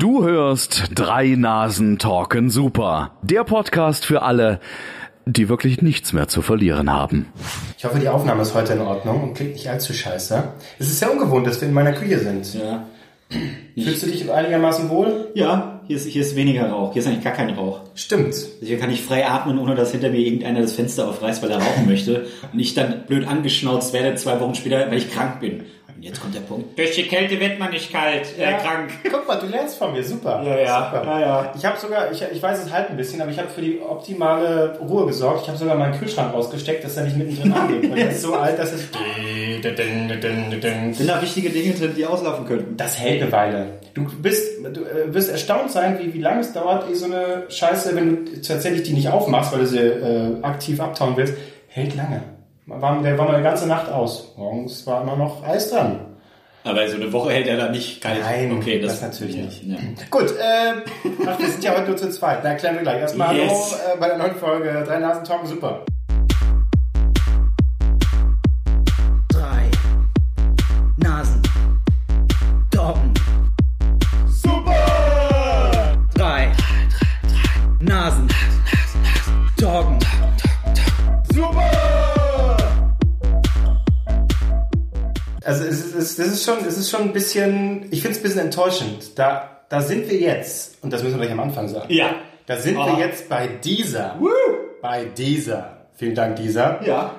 Du hörst Drei Nasen talken super. Der Podcast für alle, die wirklich nichts mehr zu verlieren haben. Ich hoffe, die Aufnahme ist heute in Ordnung und klingt nicht allzu scheiße. Es ist sehr ungewohnt, dass wir in meiner Küche sind. Ja. Fühlst du dich einigermaßen wohl? Ja, hier ist, hier ist weniger Rauch. Hier ist eigentlich gar kein Rauch. Stimmt. Hier kann ich frei atmen, ohne dass hinter mir irgendeiner das Fenster aufreißt, weil er rauchen möchte. Und ich dann blöd angeschnauzt werde zwei Wochen später, weil ich krank bin. Und jetzt kommt der Punkt. Durch die Kälte wird man nicht kalt, äh, krank. Guck mal, du lernst von mir, super. Ja, ja. Super. Ja, ja. Ich habe sogar, ich, ich weiß es halt ein bisschen, aber ich habe für die optimale Ruhe gesorgt. Ich habe sogar meinen Kühlschrank ausgesteckt, dass er nicht mittendrin angeht. Weil der ist so alt, dass es... Sind da wichtige Dinge drin, die auslaufen könnten? Das hält eine Weile. Du bist, du äh, wirst erstaunt sein, wie, wie lange es dauert, ehe so eine Scheiße, wenn du tatsächlich die nicht aufmachst, weil du sie äh, aktiv abtauen willst, hält lange. War, der war mal eine ganze Nacht aus. Morgens war immer noch Eis dran. Aber so eine Woche hält er dann nicht kalt. Nein, okay, das, natürlich nicht. Ja. Gut, äh, ach, wir sind ja heute nur zu zweit. Da erklären wir gleich. Erstmal Yes. Hallo äh, bei der neuen Folge Drei Nasen Talken Super. Ist, es, das ist schon, es ist schon ein bisschen, ich finde es ein bisschen enttäuschend. Da, da sind wir jetzt, und das müssen wir gleich am Anfang sagen. Ja. Da sind Oh. wir jetzt bei dieser. Bei dieser. Vielen Dank, dieser. Ja.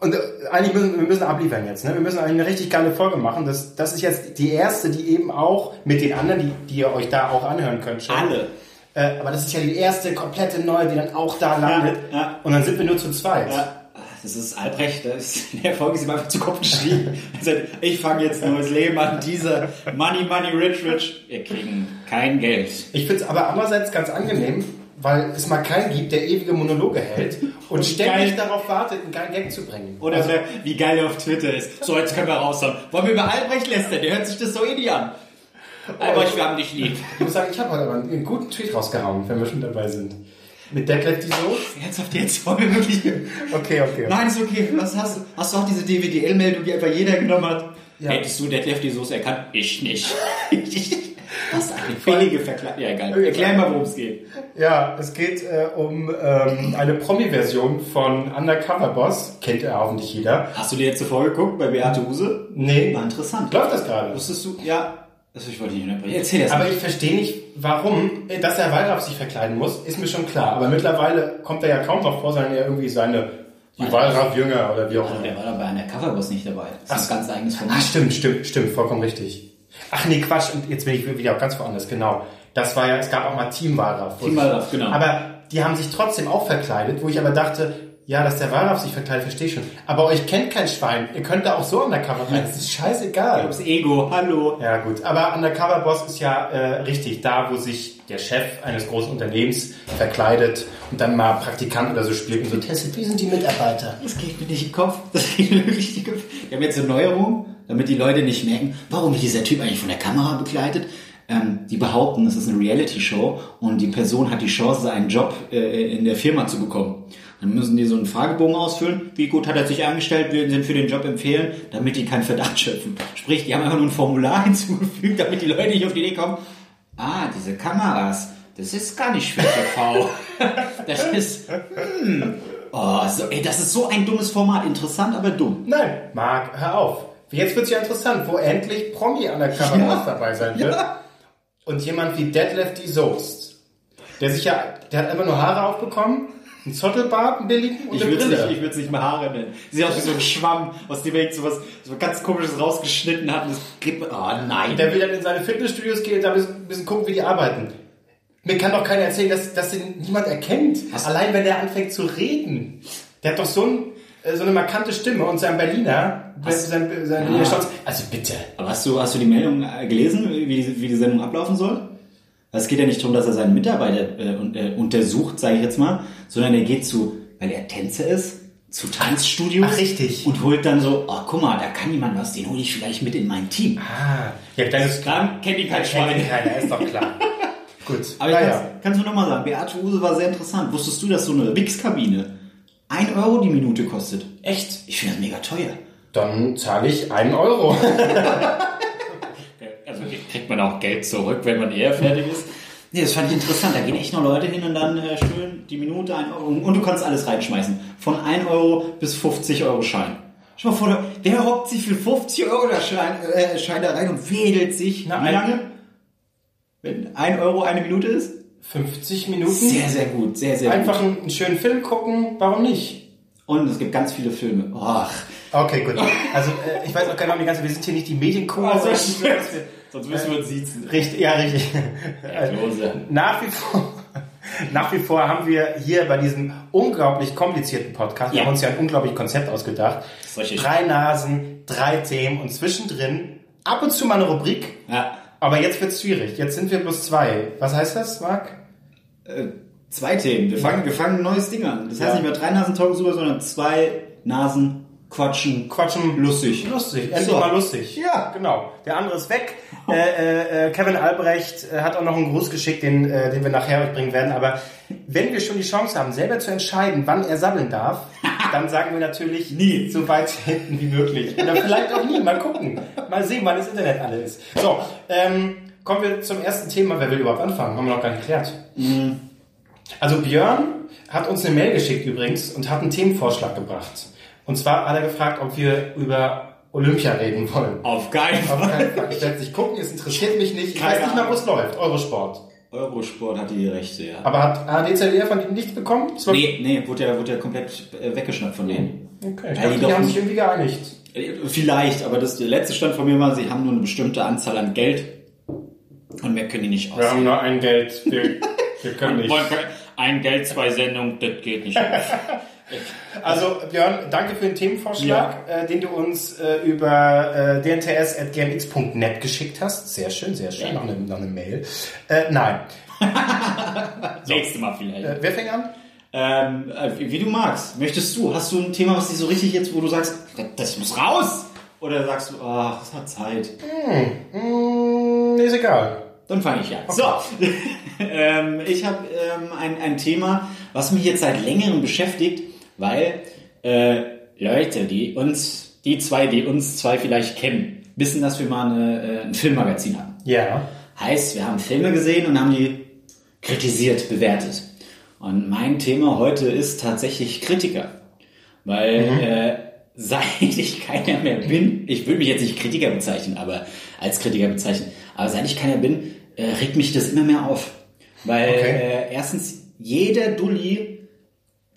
Und äh, eigentlich müssen wir müssen abliefern jetzt. Ne? Wir müssen eine richtig geile Folge machen. Das, das ist jetzt die erste, die eben auch mit den anderen, die, die ihr euch da auch anhören könnt. Schon. Alle. Äh, aber das ist ja die erste komplette neue, die dann auch da landet. ja. Und dann sind wir nur zu zweit. Ja, das ist Albrecht, das ist, in der Folge ist ihm einfach zu Kopf geschrieben. Er sagt, ich fange jetzt ein neues Leben an, dieser Money, Money, Rich, Rich. Wir kriegen kein Geld. Ich finde es aber andererseits ganz angenehm, weil es mal keinen gibt, der ewige Monologe hält und ständig geil. darauf wartet, einen geilen Gag zu bringen. Oder wer- wie geil er auf Twitter ist. So, jetzt können wir raushauen. Wollen wir über Albrecht lästern? Der hört sich das so eh an. Albrecht, wir haben dich lieb. Ich muss sagen, ich habe heute aber einen guten Tweet rausgehauen, wenn wir schon dabei sind. Mit Detlef die so. Ernsthaft jetzt? Wollen wir wirklich... Okay, okay. Nein, ist okay. Was hast du? Hast du auch diese DWDL-Meldung, die einfach jeder genommen hat? Ja. Hättest du Detlef die Soße erkannt? Ich nicht. Was eine billige Verkleidung. Ja, egal. Erklär mal, worum es geht. Ja, es geht äh, um ähm, eine Promi-Version von Undercover Boss. Kennt ja hoffentlich jeder. Hast du dir jetzt zuvor geguckt bei Beate Huse? Nee. War interessant. Läuft das gerade? Wusstest du? Ja. Also ich wollte nicht unterbrechen. Erzähl das Aber ich verstehe nicht, warum, dass er Wallraff sich verkleiden muss, ist mir schon klar. Aber mittlerweile kommt er ja kaum noch vor, sondern er irgendwie seine die Wallraff-Jünger oder wie auch immer. Der war doch bei einer Coverboss nicht dabei. Das ist Ach, ein ganz eigenes Ah, Format. stimmt, stimmt, stimmt, vollkommen richtig. Ach nee, Quatsch, und jetzt bin ich wieder auch ganz woanders, genau. Das war ja, es gab auch mal Team Wallraff. Team Wallraff, genau. Aber die haben sich trotzdem auch verkleidet, wo ich aber dachte, ja, dass der Wallraff sich verkleidet, verstehe ich schon. Aber euch kennt kein Schwein. Ihr könnt da auch so undercover rein. Das ist scheißegal. Das Ego. Hallo. Ja gut, aber Undercover Boss ist ja äh, richtig da, wo sich der Chef eines großen Unternehmens verkleidet und dann mal Praktikant oder so spielt und so testet, wie sind die Mitarbeiter? Das geht mir nicht im Kopf. Das geht mir wirklich nicht im Kopf. Wir haben jetzt eine Neuerung, damit die Leute nicht merken, warum ist dieser Typ eigentlich von der Kamera begleitet. Ähm, die behaupten, es ist eine Reality-Show und die Person hat die Chance, einen Job äh, in der Firma zu bekommen. Dann müssen die so einen Fragebogen ausfüllen. Wie gut hat er sich angestellt? Würden sie ihn für den Job empfehlen? Damit die keinen Verdacht schöpfen. Sprich, die haben einfach nur ein Formular hinzugefügt, damit die Leute nicht auf die Idee kommen, ah, diese Kameras, das ist gar nicht für TV. Das ist, hm. Oh, so, ey, das ist so ein dummes Format. Interessant, aber dumm. Nein, Marc, hör auf. Jetzt wird's ja interessant, wo endlich Promi Undercover Boss Ja. dabei sein wird. Und jemand wie Detlef die Soest, der sich ja, der hat einfach nur Haare aufbekommen, einen Zottelbart, einen billigen und Ich eine würde es Brille. nicht, ich würd's nicht mal Haare nennen. Sie sieht aus wie so ein Schwamm, aus dem er irgend so was ganz komisches rausgeschnitten hat. Und das gibt, oh nein. Der will dann in seine Fitnessstudios gehen und da ein bisschen, ein gucken, wie die arbeiten. Mir kann doch keiner erzählen, dass, dass den niemand erkennt. Allein wenn der anfängt zu reden. Der hat doch so, ein, äh, so eine markante Stimme und sein Berliner, sein, sein Berliner Stolz. Also bitte. Aber hast du, hast du die Meldung äh, gelesen, wie die, wie die Sendung ablaufen soll? Es geht ja nicht darum, dass er seinen Mitarbeiter äh, äh, untersucht, sage ich jetzt mal, sondern er geht zu, weil er Tänzer ist, zu Tanzstudios. Ach, richtig. Und holt dann so, oh guck mal, da kann jemand was, den hole ich vielleicht mit in mein Team. Ah, ja, das ist Dann kennt ihn kein kennt Schwein. ihn keiner, ist doch klar. Gut. Aber ich naja. kann's, kannst du nochmal sagen, Beate Use war sehr interessant. Wusstest du, dass so eine Wix-Kabine 1 Euro die Minute kostet? Echt? Ich finde das mega teuer. Dann zahle ich einen Euro. Also Kriegt man auch Geld zurück, wenn man eher fertig ist? Nee, das fand ich interessant. Da gehen echt noch Leute hin und dann äh, schön die Minute ein Euro. Und du kannst alles reinschmeißen. Von 1 Euro bis 50 Euro Schein. Schau mal vor, wer hockt sich für 50 Euro der Schein, äh, Schein da rein und wedelt sich? Na, Wie lange? Wenn 1 Euro eine Minute ist? 50 Minuten. Sehr, sehr gut. Sehr, sehr Einfach gut. einen schönen Film gucken, warum nicht? Und es gibt ganz viele Filme. Och. Okay, gut. Also äh, ich weiß auch genau die ganze, wir sind hier nicht die Medienkuh. Sehr oder schön. so, dass wir- Sonst müssen wir uns siezen. Richtig, ja, richtig. Klose. Nach wie vor, nach wie vor haben wir hier bei diesem unglaublich komplizierten Podcast, wir Ja. haben uns ja ein unglaubliches Konzept ausgedacht. Drei Nasen, drei Themen und zwischendrin ab und zu mal eine Rubrik. Ja. Aber jetzt wird's schwierig. Jetzt sind wir bloß zwei. Was heißt das, Marc? Äh, zwei Themen. Wir fangen, wir fangen ein neues Ding an. Das heißt Ja. nicht mehr drei Nasen Talk sondern zwei Nasen quatschen. Quatschen. Lustig. Lustig. Endlich So. mal lustig. Ja. Genau. Der andere ist weg. Äh, äh, äh, Kevin Albrecht äh, hat auch noch einen Gruß geschickt, den, äh, den wir nachher bringen werden. Aber wenn wir schon die Chance haben, selber zu entscheiden, wann er sammeln darf, dann sagen wir natürlich Nie. so weit hinten wie möglich. Oder vielleicht auch nie. Mal gucken. Mal sehen, wann das Internet alle ist. So, ähm, kommen wir zum ersten Thema. Wer will überhaupt anfangen? Haben wir noch gar nicht geklärt. Also Björn hat uns eine Mail geschickt übrigens und hat einen Themenvorschlag gebracht. Und zwar hat er gefragt, ob wir über Olympia reden wollen. Auf keinen Auf Fall. keinen Fall. Ich werde es nicht gucken, es interessiert mich nicht. Ich Keine weiß nicht mal, wo es läuft. Eurosport. Eurosport hat die Rechte, ja. Aber hat ADZDR von ihm nichts bekommen? Es war- Nee, nee, wurde ja, wurde ja komplett äh, weggeschnappt von denen. Okay, ich Ja, dachte, die die haben nicht. sich irgendwie geeinigt. Äh, Vielleicht, aber das, der letzte Stand von mir war, sie haben nur eine bestimmte Anzahl an Geld und mehr können die nicht aus. nur ein Geld. Wir, wir können Ein Geld, zwei Sendungen, das geht nicht. Also Björn, danke für den Themenvorschlag, äh, den du uns äh, über äh, dnts.gmx.net geschickt hast. Sehr schön, sehr schön. Noch, eine, noch eine Mail. Äh, nein. Nächstes Mal vielleicht. Äh, wer fängt an? Ähm, äh, wie du magst. Möchtest du? Hast du ein Thema, was dich so richtig jetzt, wo du sagst, das, das muss raus? Oder sagst du, ach, es hat Zeit? Hm, ist egal. Dann fange ich an. So, ähm, ich habe ähm, ein, ein Thema, was mich jetzt seit längerem beschäftigt, weil äh, Leute, die uns, die zwei, die uns zwei vielleicht kennen, wissen, dass wir mal eine, äh, ein Filmmagazin hatten. Ja. Heißt, wir haben Filme gesehen und haben die kritisiert, bewertet. Und mein Thema heute ist tatsächlich Kritiker. Weil äh, seit ich keiner mehr bin, ich will mich jetzt nicht Kritiker bezeichnen, aber als Kritiker bezeichnen, aber seit ich keiner bin, äh, regt mich das immer mehr auf. Weil Okay. äh, erstens, jeder Dulli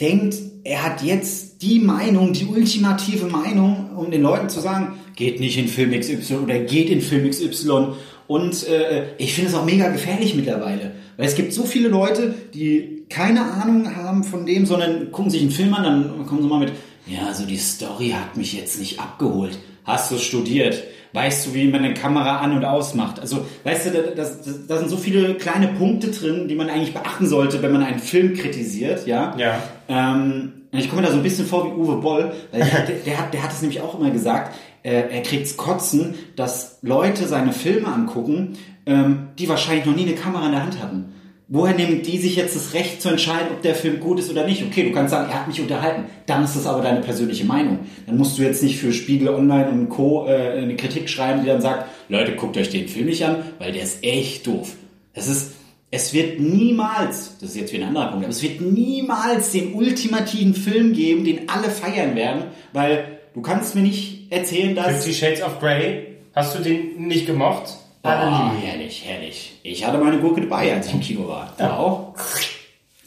denkt, er hat jetzt die Meinung, die ultimative Meinung, um den Leuten zu sagen, geht nicht in Film XY oder geht in Film XY. Und äh, ich finde es auch mega gefährlich mittlerweile. Weil es gibt so viele Leute, die keine Ahnung haben von dem, sondern gucken sich einen Film an, dann kommen sie mal mit, ja, also die Story hat mich jetzt nicht abgeholt. Hast du studiert? Weißt du, wie man eine Kamera an- und ausmacht? Also, weißt du, da, das, da sind so viele kleine Punkte drin, die man eigentlich beachten sollte, wenn man einen Film kritisiert, ja? Ja. Ähm, ich komme mir da so ein bisschen vor wie Uwe Boll, weil der, der, der hat, der hat es nämlich auch immer gesagt, äh, er kriegt's kotzen, dass Leute seine Filme angucken, ähm, die wahrscheinlich noch nie eine Kamera in der Hand hatten. Woher nehmen die sich jetzt das Recht zu entscheiden, ob der Film gut ist oder nicht? Okay, du kannst sagen, er hat mich unterhalten. Dann ist das aber deine persönliche Meinung. Dann musst du jetzt nicht für Spiegel Online und Co. Äh, eine Kritik schreiben, die dann sagt, Leute, guckt euch den Film nicht an, weil der ist echt doof. Das ist, es wird niemals, das ist jetzt wieder ein anderer Punkt, aber es wird niemals den ultimativen Film geben, den alle feiern werden, weil du kannst mir nicht erzählen, dass... Fifty Shades of Grey. Hast du den nicht gemocht? Alle lieben ihn. herrlich, herrlich. Ich hatte meine Gurke dabei, als ich im Kino war. Du auch?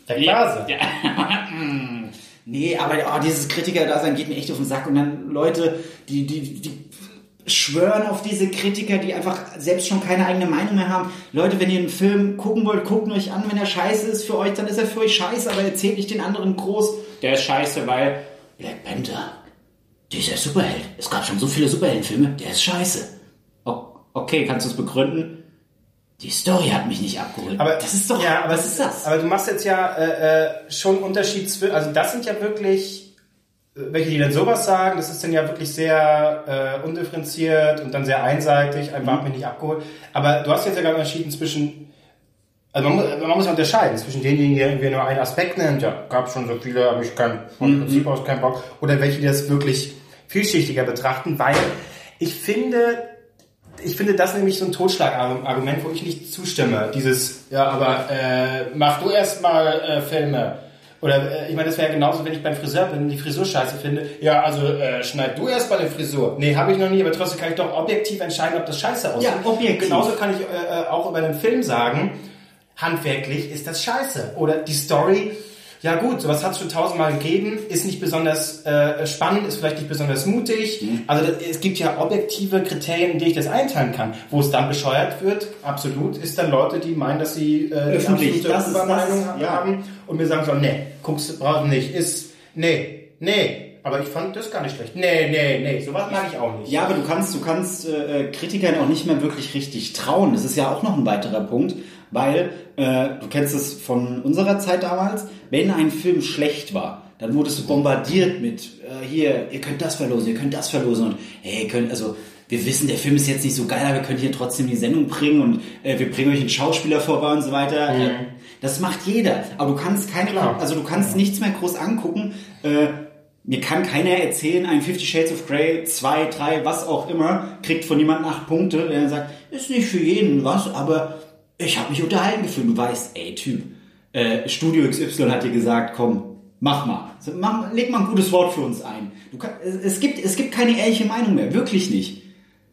Der Klase. Ja. nee, aber oh, dieses Kritiker-Dasein geht mir echt auf den Sack. Und dann Leute, die, die, die schwören auf diese Kritiker, die einfach selbst schon keine eigene Meinung mehr haben. Leute, wenn ihr einen Film gucken wollt, guckt euch an. Wenn er scheiße ist für euch, dann ist er für euch scheiße, aber erzählt nicht den anderen groß. Der ist scheiße, weil Black Panther, dieser Superheld. Es gab schon so viele Superheldenfilme, der ist scheiße. Okay, kannst du es begründen? Die Story hat mich nicht abgeholt. Aber das ist doch, ja, aber was ist das? Aber du machst jetzt ja äh, äh, schon Unterschied zwischen, also das sind ja wirklich äh, welche, die dann sowas sagen, das ist dann ja wirklich sehr äh, undifferenziert und dann sehr einseitig, einfach Mhm. hat mich nicht abgeholt. Aber du hast jetzt ja gerade unterschieden zwischen, also man, muss- man muss ja unterscheiden zwischen denjenigen, die irgendwie nur einen Aspekt nennt, ja, gab schon so viele, habe ich kein, von Mhm. Prinzip aus keinen Bock, oder welche, die das wirklich vielschichtiger betrachten, weil ich finde, ich finde das nämlich so ein Totschlagargument, wo ich nicht zustimme. Dieses, ja, aber äh, mach du erst mal äh, Filme. Oder äh, ich meine, das wäre genauso, wenn ich beim Friseur bin, die Frisur scheiße finde. Ja, also äh, schneid du erst mal eine Frisur. Nee, habe ich noch nie, aber trotzdem kann ich doch objektiv entscheiden, ob das scheiße aussieht. Ja, objektiv. Genauso kann ich äh, äh, auch über einen Film sagen, handwerklich ist das scheiße. Oder die Story, ja gut, sowas hat es schon tausendmal gegeben, ist nicht besonders äh, spannend, ist vielleicht nicht besonders mutig. Also das, es gibt ja objektive Kriterien, in die ich das einteilen kann. Wo es dann bescheuert wird, absolut, ist dann Leute, die meinen, dass sie äh, die Öffentlich, absolute das Übermeinung das, ja. haben und mir sagen so, nee, guckst brauchst nicht, ist, nee, nee. Aber ich fand das gar nicht schlecht. Nee, nee, nee, sowas mag ich auch nicht. Ja, aber du kannst, du kannst äh, Kritikern auch nicht mehr wirklich richtig trauen. Das ist ja auch noch ein weiterer Punkt, weil äh, du kennst es von unserer Zeit damals. Wenn ein Film schlecht war, dann wurdest du bombardiert mit äh, hier, ihr könnt das verlosen, ihr könnt das verlosen und hey, ihr könnt also wir wissen, der Film ist jetzt nicht so geil, aber wir können hier trotzdem die Sendung bringen und äh, wir bringen euch einen Schauspieler vorbei und so weiter. Äh, das macht jeder, aber du kannst keine, Klar. also du kannst nichts mehr groß angucken. Äh, mir kann keiner erzählen, ein Fifty Shades of Grey, zwei, drei, was auch immer, kriegt von jemandem acht Punkte, der dann sagt, ist nicht für jeden was, aber ich habe mich unterhalten gefühlt. Du weißt, ey Typ, äh, Studio XY hat dir gesagt, komm, mach mal. So, mach, leg mal ein gutes Wort für uns ein. Kann, es, gibt, es gibt keine ehrliche Meinung mehr, wirklich nicht.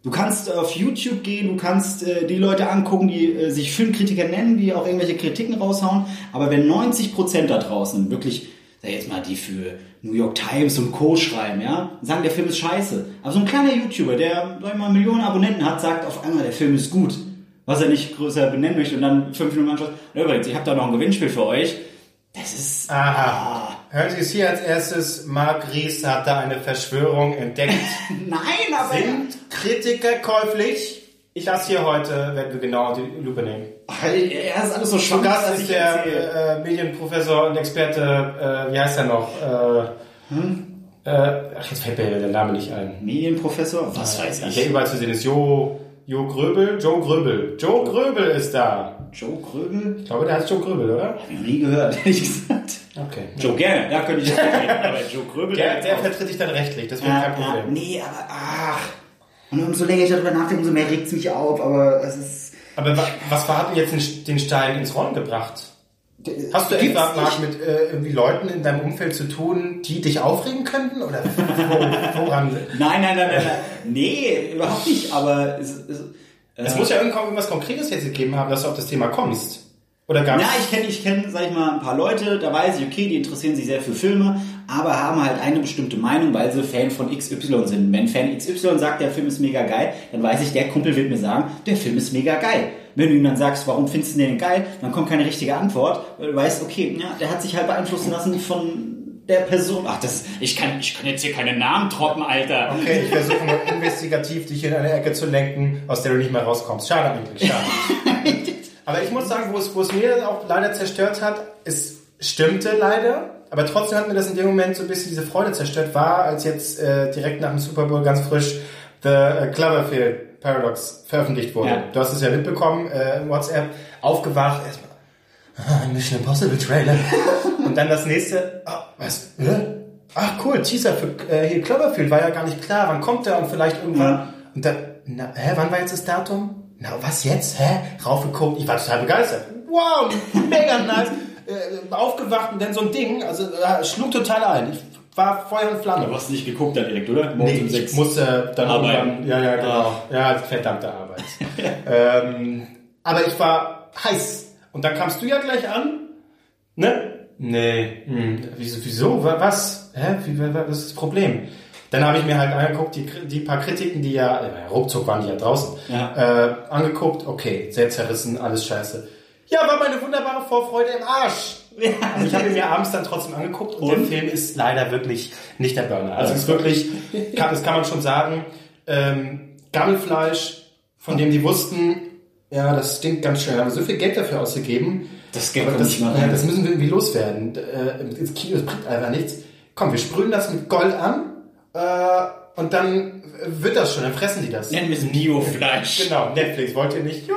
Du kannst auf YouTube gehen, du kannst äh, die Leute angucken, die äh, sich Filmkritiker nennen, die auch irgendwelche Kritiken raushauen. Aber wenn 90% da draußen wirklich, sag ich jetzt mal, die für New York Times und Co. schreiben, ja, sagen, der Film ist scheiße. Aber so ein kleiner YouTuber, der, sag ich mal, Millionen Abonnenten hat, sagt auf einmal, der Film ist gut. Was er nicht größer benennen möchte und dann fünf Minuten anschaut. Und übrigens, ich habe da noch ein Gewinnspiel für euch. Das ist... Aha. Hören Sie es hier als erstes. Marc Ries hat da eine Verschwörung entdeckt. Nein, aber... Sind Kritiker käuflich? Das hier heute werden wir genau die Lupe nehmen. Er ist alles so schwach, Gast ist ich der äh, Medienprofessor und Experte, äh, wie heißt er noch? Äh, äh, ach, jetzt fällt mir der Name nicht ein. Medienprofessor? Was weiß Der ich. überall zu sehen ist Jo, Jo Gröbel? Joe Gröbel. Joe Gröbel ist da. Joe Gröbel? Ich glaube, der heißt Joe Gröbel, oder? Hab ich noch nie gehört, ehrlich gesagt. Okay. Joe gerne, da könnte ich jetzt reden. Aber Joe Gröbel, Der, der vertritt dich dann rechtlich, das wäre ja, kein ja, Problem. Nee, aber ach. Und umso länger ich darüber nachdenke, umso mehr regt es mich auf, aber es ist. Aber wa was war hat denn jetzt den Stein ins Rollen gebracht? Hast du etwa nicht. Marc, mit äh, irgendwie Leuten in deinem Umfeld zu tun, die dich aufregen könnten? Oder wo, woran? Nein, nein, nein, nein, nein. Nee, überhaupt nicht, aber es, es, Es äh, muss ja irgendwas Konkretes jetzt gegeben haben, dass du auf das Thema kommst. Oder gab Ja, ich kenne, ich kenn, sag ich mal, ein paar Leute, da weiß ich, okay, die interessieren sich sehr für Filme, aber haben halt eine bestimmte Meinung, weil sie Fan von XY sind. Wenn Fan XY sagt, der Film ist mega geil, dann weiß ich, der Kumpel wird mir sagen, der Film ist mega geil. Wenn du ihm dann sagst, warum findest du den geil, dann kommt keine richtige Antwort, weil du weißt, okay, ja, der hat sich halt beeinflussen lassen von der Person. Ach, das, ich kann, ich kann jetzt hier keine Namen droppen, Alter. Okay, ich versuche mal investigativ dich in eine Ecke zu lenken, aus der du nicht mehr rauskommst. Schade eigentlich, schade. Aber ich muss sagen, wo es, wo es mir auch leider zerstört hat, es stimmte leider, aber trotzdem hat mir das in dem Moment so ein bisschen diese Freude zerstört, war, als jetzt äh, direkt nach dem Super Bowl ganz frisch The äh, Cloverfield Paradox veröffentlicht wurde. Ja. Du hast es ja mitbekommen, äh, im WhatsApp, aufgewacht, erstmal, ah, ein Mission Impossible Trailer. Und dann das nächste, ah, was, hä? Ach cool, Teaser für äh, hier Cloverfield, war ja gar nicht klar, wann kommt der und vielleicht irgendwann. Ja. Und dann, na, hä, wann war jetzt das Datum? Na, was jetzt? Hä? Raufgeguckt, ich war total begeistert. Wow, mega nice. Äh, aufgewacht und dann so ein Ding, also äh, schlug total ein. Ich war Feuer und Flamme. Du hast nicht geguckt dann direkt, oder? Nee, ich musste dann Arbeiten. ja, ja, genau. Ja, verdammte Arbeit. ähm, aber ich war heiß. Und dann kamst du ja gleich an, ne? Nee, hm, wieso, wieso, Wa- was? Hä? Was ist das Problem? Dann habe ich mir halt angeguckt, die, die paar Kritiken, die ja, äh, ruckzuck waren die ja draußen, Ja. Äh, angeguckt, okay, sehr zerrissen, alles scheiße. Ja, war meine wunderbare Vorfreude im Arsch. Aber ich habe ihn mir abends dann trotzdem angeguckt und, der Und? Film ist leider wirklich nicht der Burner. Also es ist wirklich, kann, das kann man schon sagen, ähm, Gammelfleisch, von dem die wussten, ja, das stinkt ganz schön, haben so viel Geld dafür ausgegeben. Das Geld das, nicht mal ja, das müssen wir irgendwie loswerden. Äh, ins Kino, das bringt einfach nichts. Komm, wir sprühen das mit Gold an äh, und dann wird das schon, dann fressen die das. Nennen wir es Biofleisch. Genau, Netflix wollt ihr nicht. Ja,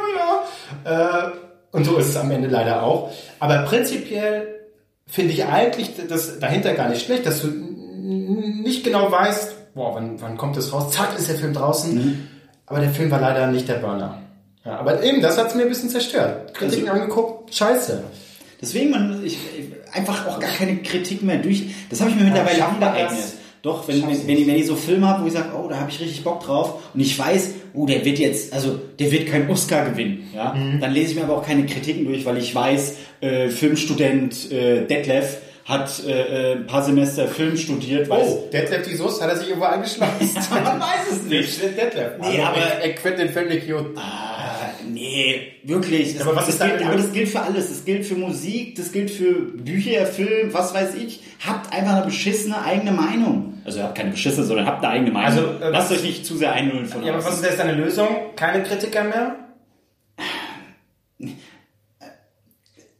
ja. Äh, und so ist es am Ende leider auch. Aber prinzipiell finde ich eigentlich das dahinter gar nicht schlecht, dass du nicht genau weißt, boah, wann, wann kommt das raus? Zack, ist der Film draußen. aber der Film war leider nicht der Burner. Ja, aber eben, das hat's mir ein bisschen zerstört. Kritiken Also- angeguckt, scheiße. Deswegen, man, ich, einfach auch gar keine Kritik mehr durch. Das habe ich mir mittlerweile wir angeeignet. Doch, wenn, wenn, wenn, ich, wenn ich so Filme habe, wo ich sage, oh, da habe ich richtig Bock drauf und ich weiß, oh, der wird jetzt, also der wird keinen Oscar gewinnen, ja, Mhm. dann lese ich mir aber auch keine Kritiken durch, weil ich weiß, äh, Filmstudent äh, Detlef hat äh, äh, ein paar Semester Film studiert, weiß, Oh, Detlef die Soße, hat er sich irgendwo eingeschlossen? man weiß es nicht. Detlef. Nee, aber- er, quinnt den Film nicht gut. Ah, nee, wirklich. Das, Aber was das ist gilt, aber das gilt für alles. Das gilt für Musik, das gilt für Bücher, Film, was weiß ich. Habt einfach eine beschissene eigene Meinung. Also habt keine beschissene, sondern habt eine eigene Meinung. Also, äh, Lasst euch nicht zu sehr einlullen von Ja, aber was ist jetzt deine Lösung? Keine Kritiker mehr?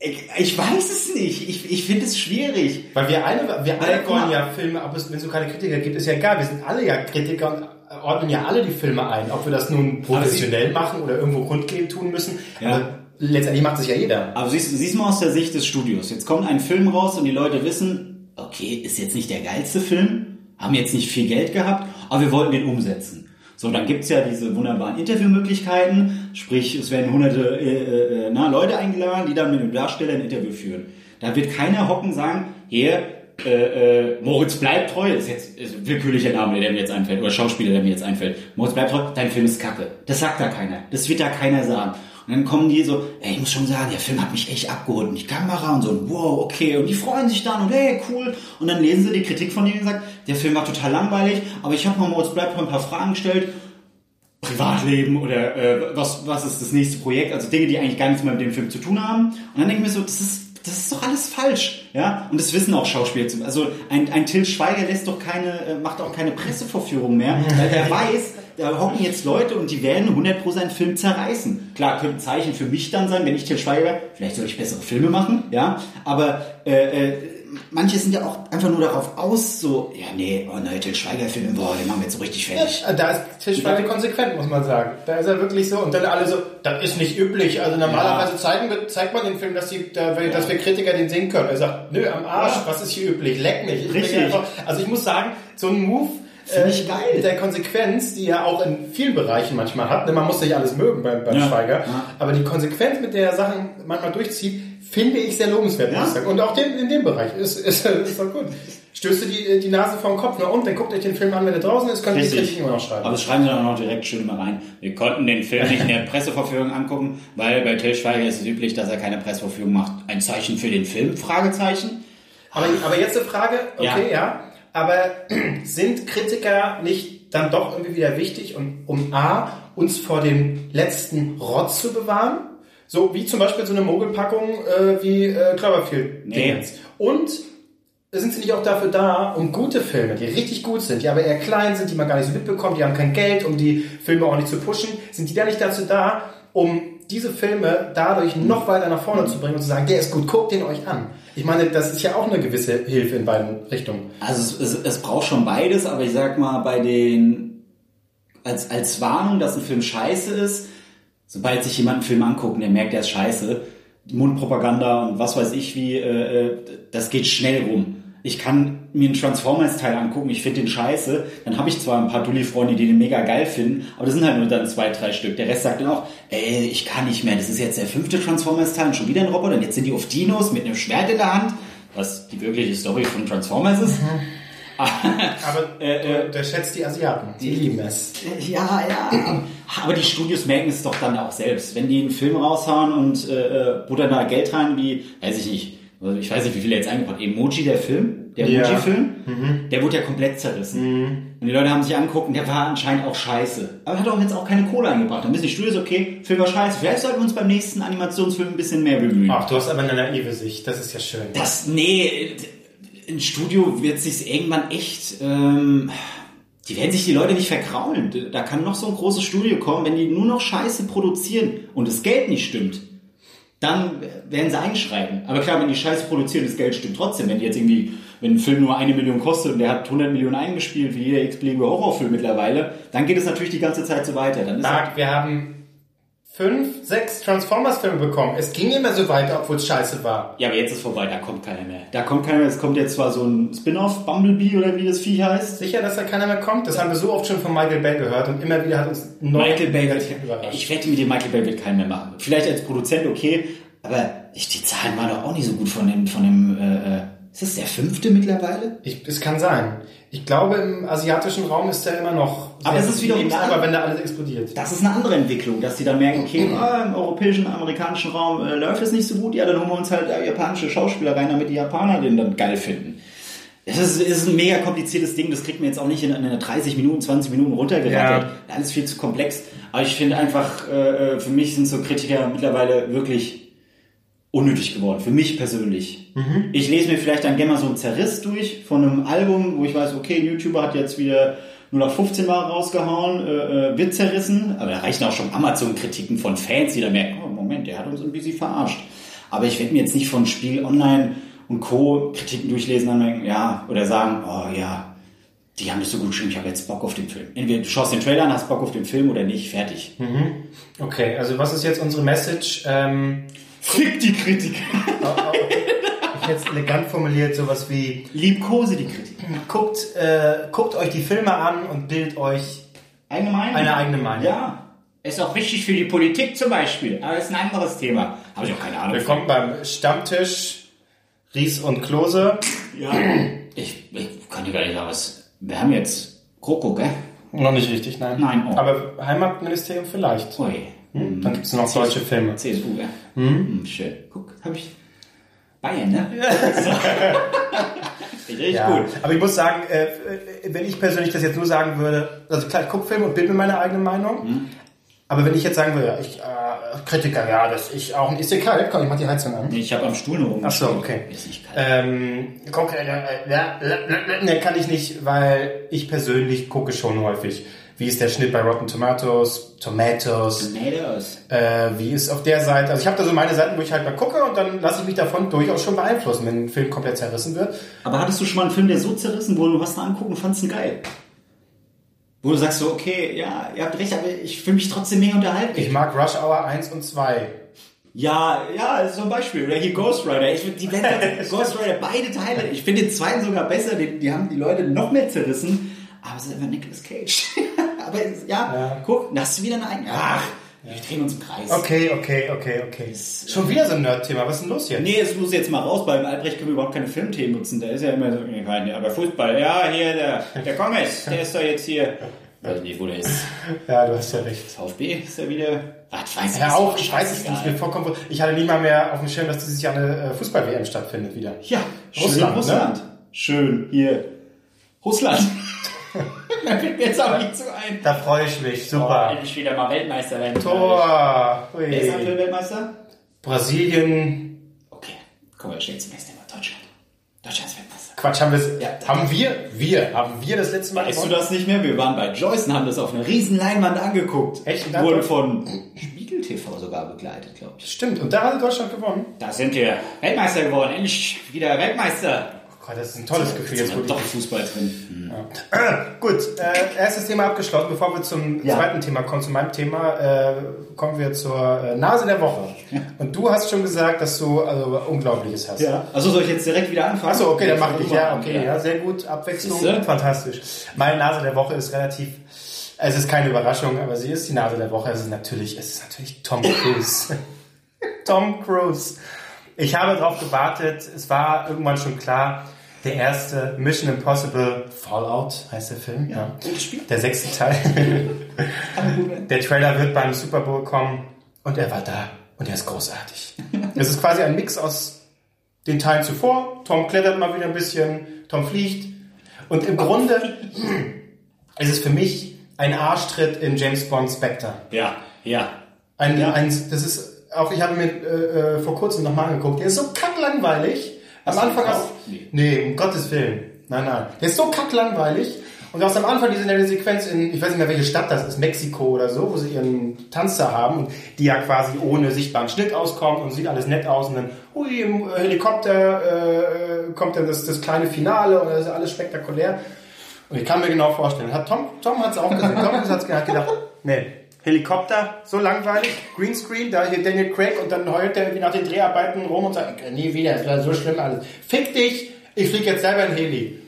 ich, ich weiß es nicht. Ich, ich finde es schwierig. Weil wir alle, wir alle wollen ja Filme, aber wenn es so keine Kritiker gibt, ist ja egal. Wir sind alle ja Kritiker und ordnen ja alle die Filme ein. Ob wir das nun professionell machen oder irgendwo kundgeben tun müssen. Ja. Letztendlich macht es ja jeder. Aber siehst, siehst mal aus der Sicht des Studios. Jetzt kommt ein Film raus und die Leute wissen, okay, ist jetzt nicht der geilste Film, haben jetzt nicht viel Geld gehabt, aber wir wollten den umsetzen. So, dann gibt's ja diese wunderbaren Interviewmöglichkeiten, sprich, es werden hunderte äh, äh, na, Leute eingeladen, die dann mit einem Darsteller ein Interview führen. Da wird keiner hocken sagen, hier, äh, äh, Moritz bleibt treu, ist jetzt ist willkürlicher Name, der mir jetzt einfällt, oder Schauspieler, der mir jetzt einfällt. Moritz bleibt treu, dein Film ist kacke. Das sagt da keiner. Das wird da keiner sagen. Und dann kommen die so, ey, ich muss schon sagen, der Film hat mich echt abgeholt. Und die Kamera und so, wow, okay. Und die freuen sich dann und hey, cool. Und dann lesen sie die Kritik von denen und sagen, der Film war total langweilig, aber ich habe mal Moritz bleibt treu ein paar Fragen gestellt. Privatleben oder äh, was, was ist das nächste Projekt, also Dinge, die eigentlich gar nichts mehr mit dem Film zu tun haben. Und dann denke ich mir so, das ist, das ist doch alles falsch, ja. Und das wissen auch Schauspieler. Also ein, ein Till Schweiger lässt doch keine, äh, macht auch keine Pressevorführung mehr, weil er weiß, da hocken jetzt Leute und die werden 100 seinen Film zerreißen. Klar, könnte ein Zeichen für mich dann sein, wenn ich Till Schweiger wäre, vielleicht soll ich bessere Filme machen, ja. Aber äh, äh, manche sind ja auch einfach nur darauf aus, so, ja, nee, oh nein, Till Schweiger-Film, boah, den machen wir jetzt so richtig fertig. Da ist Til Schweiger konsequent, muss man sagen. Da ist er wirklich so. Und dann alle so, das ist nicht üblich. Also normalerweise zeigen wir, zeigt man den Film, dass, die, da, dass wir Kritiker den sehen können. Er sagt, nö, am Arsch, Ja. was ist hier üblich? Leck mich. Ich Richtig. Einfach, also ich muss sagen, so ein Move, Find ich äh, geil. Mit der Konsequenz, die er auch in vielen Bereichen manchmal hat. Ne, Man muss nicht alles mögen beim, beim Ja. Schweiger. Aber die Konsequenz, mit der er Sachen manchmal durchzieht, finde ich sehr lobenswert, Ja. Und auch den, in dem Bereich ist, ist, ist doch gut. Stößt du die, die Nase vom Kopf, na und, dann guckt euch den Film an, wenn er draußen ist, könnt ihr die Richtig. Kritiken immer noch schreiben. Aber schreiben sie dann auch noch direkt schön immer rein. Wir konnten den Film nicht in der Presseverführung angucken, weil bei Till Schweiger ist es üblich, dass er keine Presseverführung macht. Ein Zeichen für den Film? Fragezeichen. Aber, aber jetzt eine Frage, okay, ja. Ja. Aber sind Kritiker nicht dann doch irgendwie wieder wichtig, um, um A, uns vor dem letzten Rotz zu bewahren? So wie zum Beispiel so eine Mogelpackung äh, wie äh, Cloverfield. Nee. Und sind sie nicht auch dafür da, um gute Filme, die richtig gut sind, die aber eher klein sind, die man gar nicht so mitbekommt, die haben kein Geld, um die Filme auch nicht zu pushen, sind die da nicht dazu da, um diese Filme dadurch noch weiter nach vorne zu bringen und zu sagen, der ist gut, guckt den euch an. Ich meine, das ist ja auch eine gewisse Hilfe in beiden Richtungen. Also es, es, es braucht schon beides, aber ich sag mal, bei den als, als Warnung, dass ein Film scheiße ist, sobald sich jemand einen Film anguckt und der merkt, der ist scheiße, Mundpropaganda und was weiß ich wie, äh, äh, das geht schnell rum. Ich kann mir einen Transformers-Teil angucken, ich finde den scheiße, dann habe ich zwar ein paar Dulli-Freunde, die den mega geil finden, aber das sind halt nur dann zwei, drei Stück. Der Rest sagt dann auch, ey, ich kann nicht mehr, das ist jetzt der fünfte Transformers-Teil und schon wieder ein Roboter und jetzt sind die auf Dinos mit einem Schwert in der Hand, was die wirkliche Story von Transformers ist. Aber Äh, äh, der schätzt die Asiaten. Die lieben es. Ja, ja. Aber die Studios merken es doch dann auch selbst. Wenn die einen Film raushauen und äh, äh, buttern da Geld rein, wie, weiß ich nicht, also ich weiß nicht, wie viel er jetzt eingepackt Emoji, der Film, der Ja. Emoji-Film, der wurde ja komplett zerrissen. Und die Leute haben sich angeguckt und der war anscheinend auch scheiße. Aber hat auch jetzt auch keine Kohle eingebracht. Dann wissen die Studios, okay, Film war scheiße. Vielleicht sollten wir uns beim nächsten Animationsfilm ein bisschen mehr bemühen. Ach, du hast aber eine naive Sicht. Das ist ja schön. Das, nee, ein Studio wird sich irgendwann echt, ähm, die werden sich die Leute nicht verkraulen. Da kann noch so ein großes Studio kommen, wenn die nur noch Scheiße produzieren und das Geld nicht stimmt, dann werden sie einschreiten. Aber klar, wenn die Scheiße produzieren, das Geld stimmt trotzdem. Wenn die jetzt irgendwie, wenn ein Film nur eine Million kostet und der hat 100 Millionen eingespielt, wie jeder x-beliebige Horrorfilm mittlerweile, dann geht es natürlich die ganze Zeit so weiter. Dann Marc, wir haben fünf, sechs Transformers-Filme bekommen. Es ging immer so weiter, obwohl es scheiße war. Ja, aber jetzt ist vorbei, da kommt keiner mehr. Da kommt keiner mehr, es kommt jetzt zwar so ein Spin-off, Bumblebee oder wie das Vieh heißt. Sicher, dass da keiner mehr kommt? Das haben wir so oft schon von Michael Bay gehört und immer wieder hat uns neuer Michael Bay wird, überrascht. ich wette mit dem Michael Bay wird keinen mehr machen. Vielleicht als Produzent okay, aber ich, die Zahlen waren doch auch nicht so gut von dem, von dem, äh, äh, ist das der fünfte mittlerweile? Ich, es kann sein. Ich glaube, im asiatischen Raum ist der immer noch. Aber es ist wiederum beliebt, da- aber wenn da alles explodiert. Das ist eine andere Entwicklung, dass die dann merken, okay, ah, im europäischen, amerikanischen Raum äh, läuft es nicht so gut, ja, dann holen wir uns halt äh, japanische Schauspieler rein, damit die Japaner den dann geil finden. Das ist, ist ein mega kompliziertes Ding, das kriegt man jetzt auch nicht in, in einer 30 Minuten, 20 Minuten runtergerattert. Alles viel zu komplex. Aber ich finde einfach, äh, äh, für mich sind so Kritiker mittlerweile wirklich unnötig geworden, für mich persönlich. Ich lese mir vielleicht dann gerne mal so einen Zerriss durch von einem Album, wo ich weiß, okay, ein YouTuber hat jetzt wieder nur noch 15 Mal rausgehauen, äh, äh, wird zerrissen, aber da reichen auch schon Amazon-Kritiken von Fans, die da merken, oh Moment, der hat uns ein bisschen verarscht. Aber ich werde mir jetzt nicht von Spiel Online und Co. Kritiken durchlesen und denken, ja, oder sagen, oh ja, die haben das so gut geschrieben, ich habe jetzt Bock auf den Film. Entweder du schaust den Trailer an, hast Bock auf den Film oder nicht, fertig. Okay, also was ist jetzt unsere Message? Ähm, Fick die Kritiker. ich hätte es elegant formuliert, sowas wie Liebkose die Kritiker. guckt, äh, guckt euch die Filme an und bildet euch Eigene Meinung? eine eigene Meinung. Ja. Ist auch wichtig für die Politik zum Beispiel. Aber das ist ein anderes Thema. Habe ich auch keine Ahnung. Willkommen beim Stammtisch Ries und Klose. Ja. Ich, ich kann dir gar nicht sagen, was. Wir haben jetzt Kroko, gell? Noch nicht richtig, nein. Nein, oh. Aber Heimatministerium vielleicht. Ui. Hm? Dann gibt es noch deutsche Filme. CSU, gell? Hm? Schön. Guck, habe ich. Bayern, ne? Richtig Ja, gut. aber ich muss sagen, äh, äh, wenn ich persönlich das jetzt nur sagen würde, also klar, ich gucke Filme und bilde mir meine eigene Meinung, Mhm. aber wenn ich jetzt sagen würde, ich, äh, Kritiker, ja, dass ich auch ein ist kalt, komm, ich mach die Heizung an. Ich habe am Stuhl nur Ach so, okay. Ist nicht kalt. Ähm, guck, äh, äh, ja, äh, ne, kann ich nicht, weil ich persönlich gucke schon häufig. Wie ist der Schnitt bei Rotten Tomatoes, Tomatoes, Tomatoes. äh, wie ist auf der Seite, also ich habe da so meine Seiten, wo ich halt mal gucke und dann lasse ich mich davon durchaus schon beeinflussen, wenn ein Film komplett zerrissen wird. Aber hattest du schon mal einen Film, der so zerrissen wurde, du hast ihn angucken und fandest ihn geil? Wo du sagst so, okay, ja, ihr habt recht, aber ich fühle mich trotzdem mega unterhalten. Ich mag Rush Hour 1 und 2. Ja, ja, das ist so ein Beispiel. Oder hier Ghost Rider. Ich finde die Blende, Ghost Rider, beide Teile. Ich finde den zweiten sogar besser. Die, die haben die Leute noch mehr zerrissen. Aber es ist einfach Nicolas Cage. Aber ja, Ja. guck, da hast du wieder eine eigene. Ach, wir drehen uns im Kreis. Okay, okay, okay, okay. Schon wieder so ein Nerd-Thema. Was ist denn los jetzt? Nee, es muss jetzt mal raus. Beim Albrecht können wir überhaupt keine Filmthemen nutzen. Da ist ja immer so, ja, aber Fußball. Ja, hier, der, der Gomez, der ist doch jetzt hier. Weiß nicht, wo der ist. Ja, du hast ja recht. VfB ist er wieder. Was weiß ich. Auf, doch ich weiß es nicht. Mir vollkommen, ich hatte nicht mal mehr auf dem Schirm, dass dieses Jahr eine äh, Fußball-WM stattfindet wieder. Ja, schön Russland, Russland. ne? Schön, hier. Russland. da fällt mir jetzt auch nicht zu ein. Da freue ich mich. Oh, Super. endlich wieder mal Weltmeister werden. Tor. Wer ist aktuell. Weltmeister? Brasilien. Okay, kommen wir schnell zum nächsten Thema. Deutschland. Deutschland ist Weltmeister. Quatsch, haben wir es? Ja. Haben wir? Wir. Haben wir das letzte Mal Weißt du gewonnen? das nicht mehr? Wir waren bei Joyce und haben das auf einer riesen Leinwand angeguckt. Echt? Und Wurden von Spiegel TV sogar begleitet, glaube ich. Stimmt. Und da hat Deutschland gewonnen. Da sind wir Weltmeister geworden. Endlich wieder Weltmeister. Gott, das ist ein tolles Gefühl. Jetzt, die doch Fußball drin. Gut, äh, erstes Thema abgeschlossen. Bevor wir zum Ja. zweiten Thema kommen, zu meinem Thema, äh, kommen wir zur äh, Nase der Woche. Und du hast schon gesagt, dass du also Unglaubliches hast. Ja. Also soll ich jetzt direkt wieder anfangen? Achso, okay, dann mache ich. Ja, okay, ja, sehr gut. Abwechslung, fantastisch. Meine Nase der Woche ist relativ, es ist keine Überraschung, aber sie ist die Nase der Woche. Es ist natürlich, es ist natürlich Tom Cruise. Tom Cruise. Ich habe darauf gewartet. Es war irgendwann schon klar, der erste Mission Impossible Fallout heißt der Film. Ja. Der sechste Teil. der Trailer wird beim Super Bowl kommen und er war da und er ist großartig. Es ist quasi ein Mix aus den Teilen zuvor. Tom klettert mal wieder ein bisschen, Tom fliegt. Und im Grunde ist es für mich ein Arschtritt in James Bond Spectre. Ja, ja. Ein, Ja. ein, das ist auch, ich habe mir äh, äh, vor kurzem nochmal angeguckt. Der ist so kacklangweilig. Am Anfang hast, Nee. nee, um Gottes Willen. Nein, nein. Der ist so kacklangweilig. Und hast am Anfang diese eine Sequenz in, ich weiß nicht mehr welche Stadt das ist, Mexiko oder so, wo sie ihren Tanzer haben und die ja quasi ohne sichtbaren Schnitt auskommt und sieht alles nett aus und dann, hui, im Helikopter äh, kommt dann das, das kleine Finale und das ist alles spektakulär. Und ich kann mir genau vorstellen, hat Tom, Tom hat es auch gesehen, Tom hat gedacht, nee, Helikopter, so langweilig, Greenscreen, da hier Daniel Craig und dann heult er irgendwie nach den Dreharbeiten rum und sagt, nie wieder, es war so schlimm alles. Fick dich, ich fliege jetzt selber in Heli.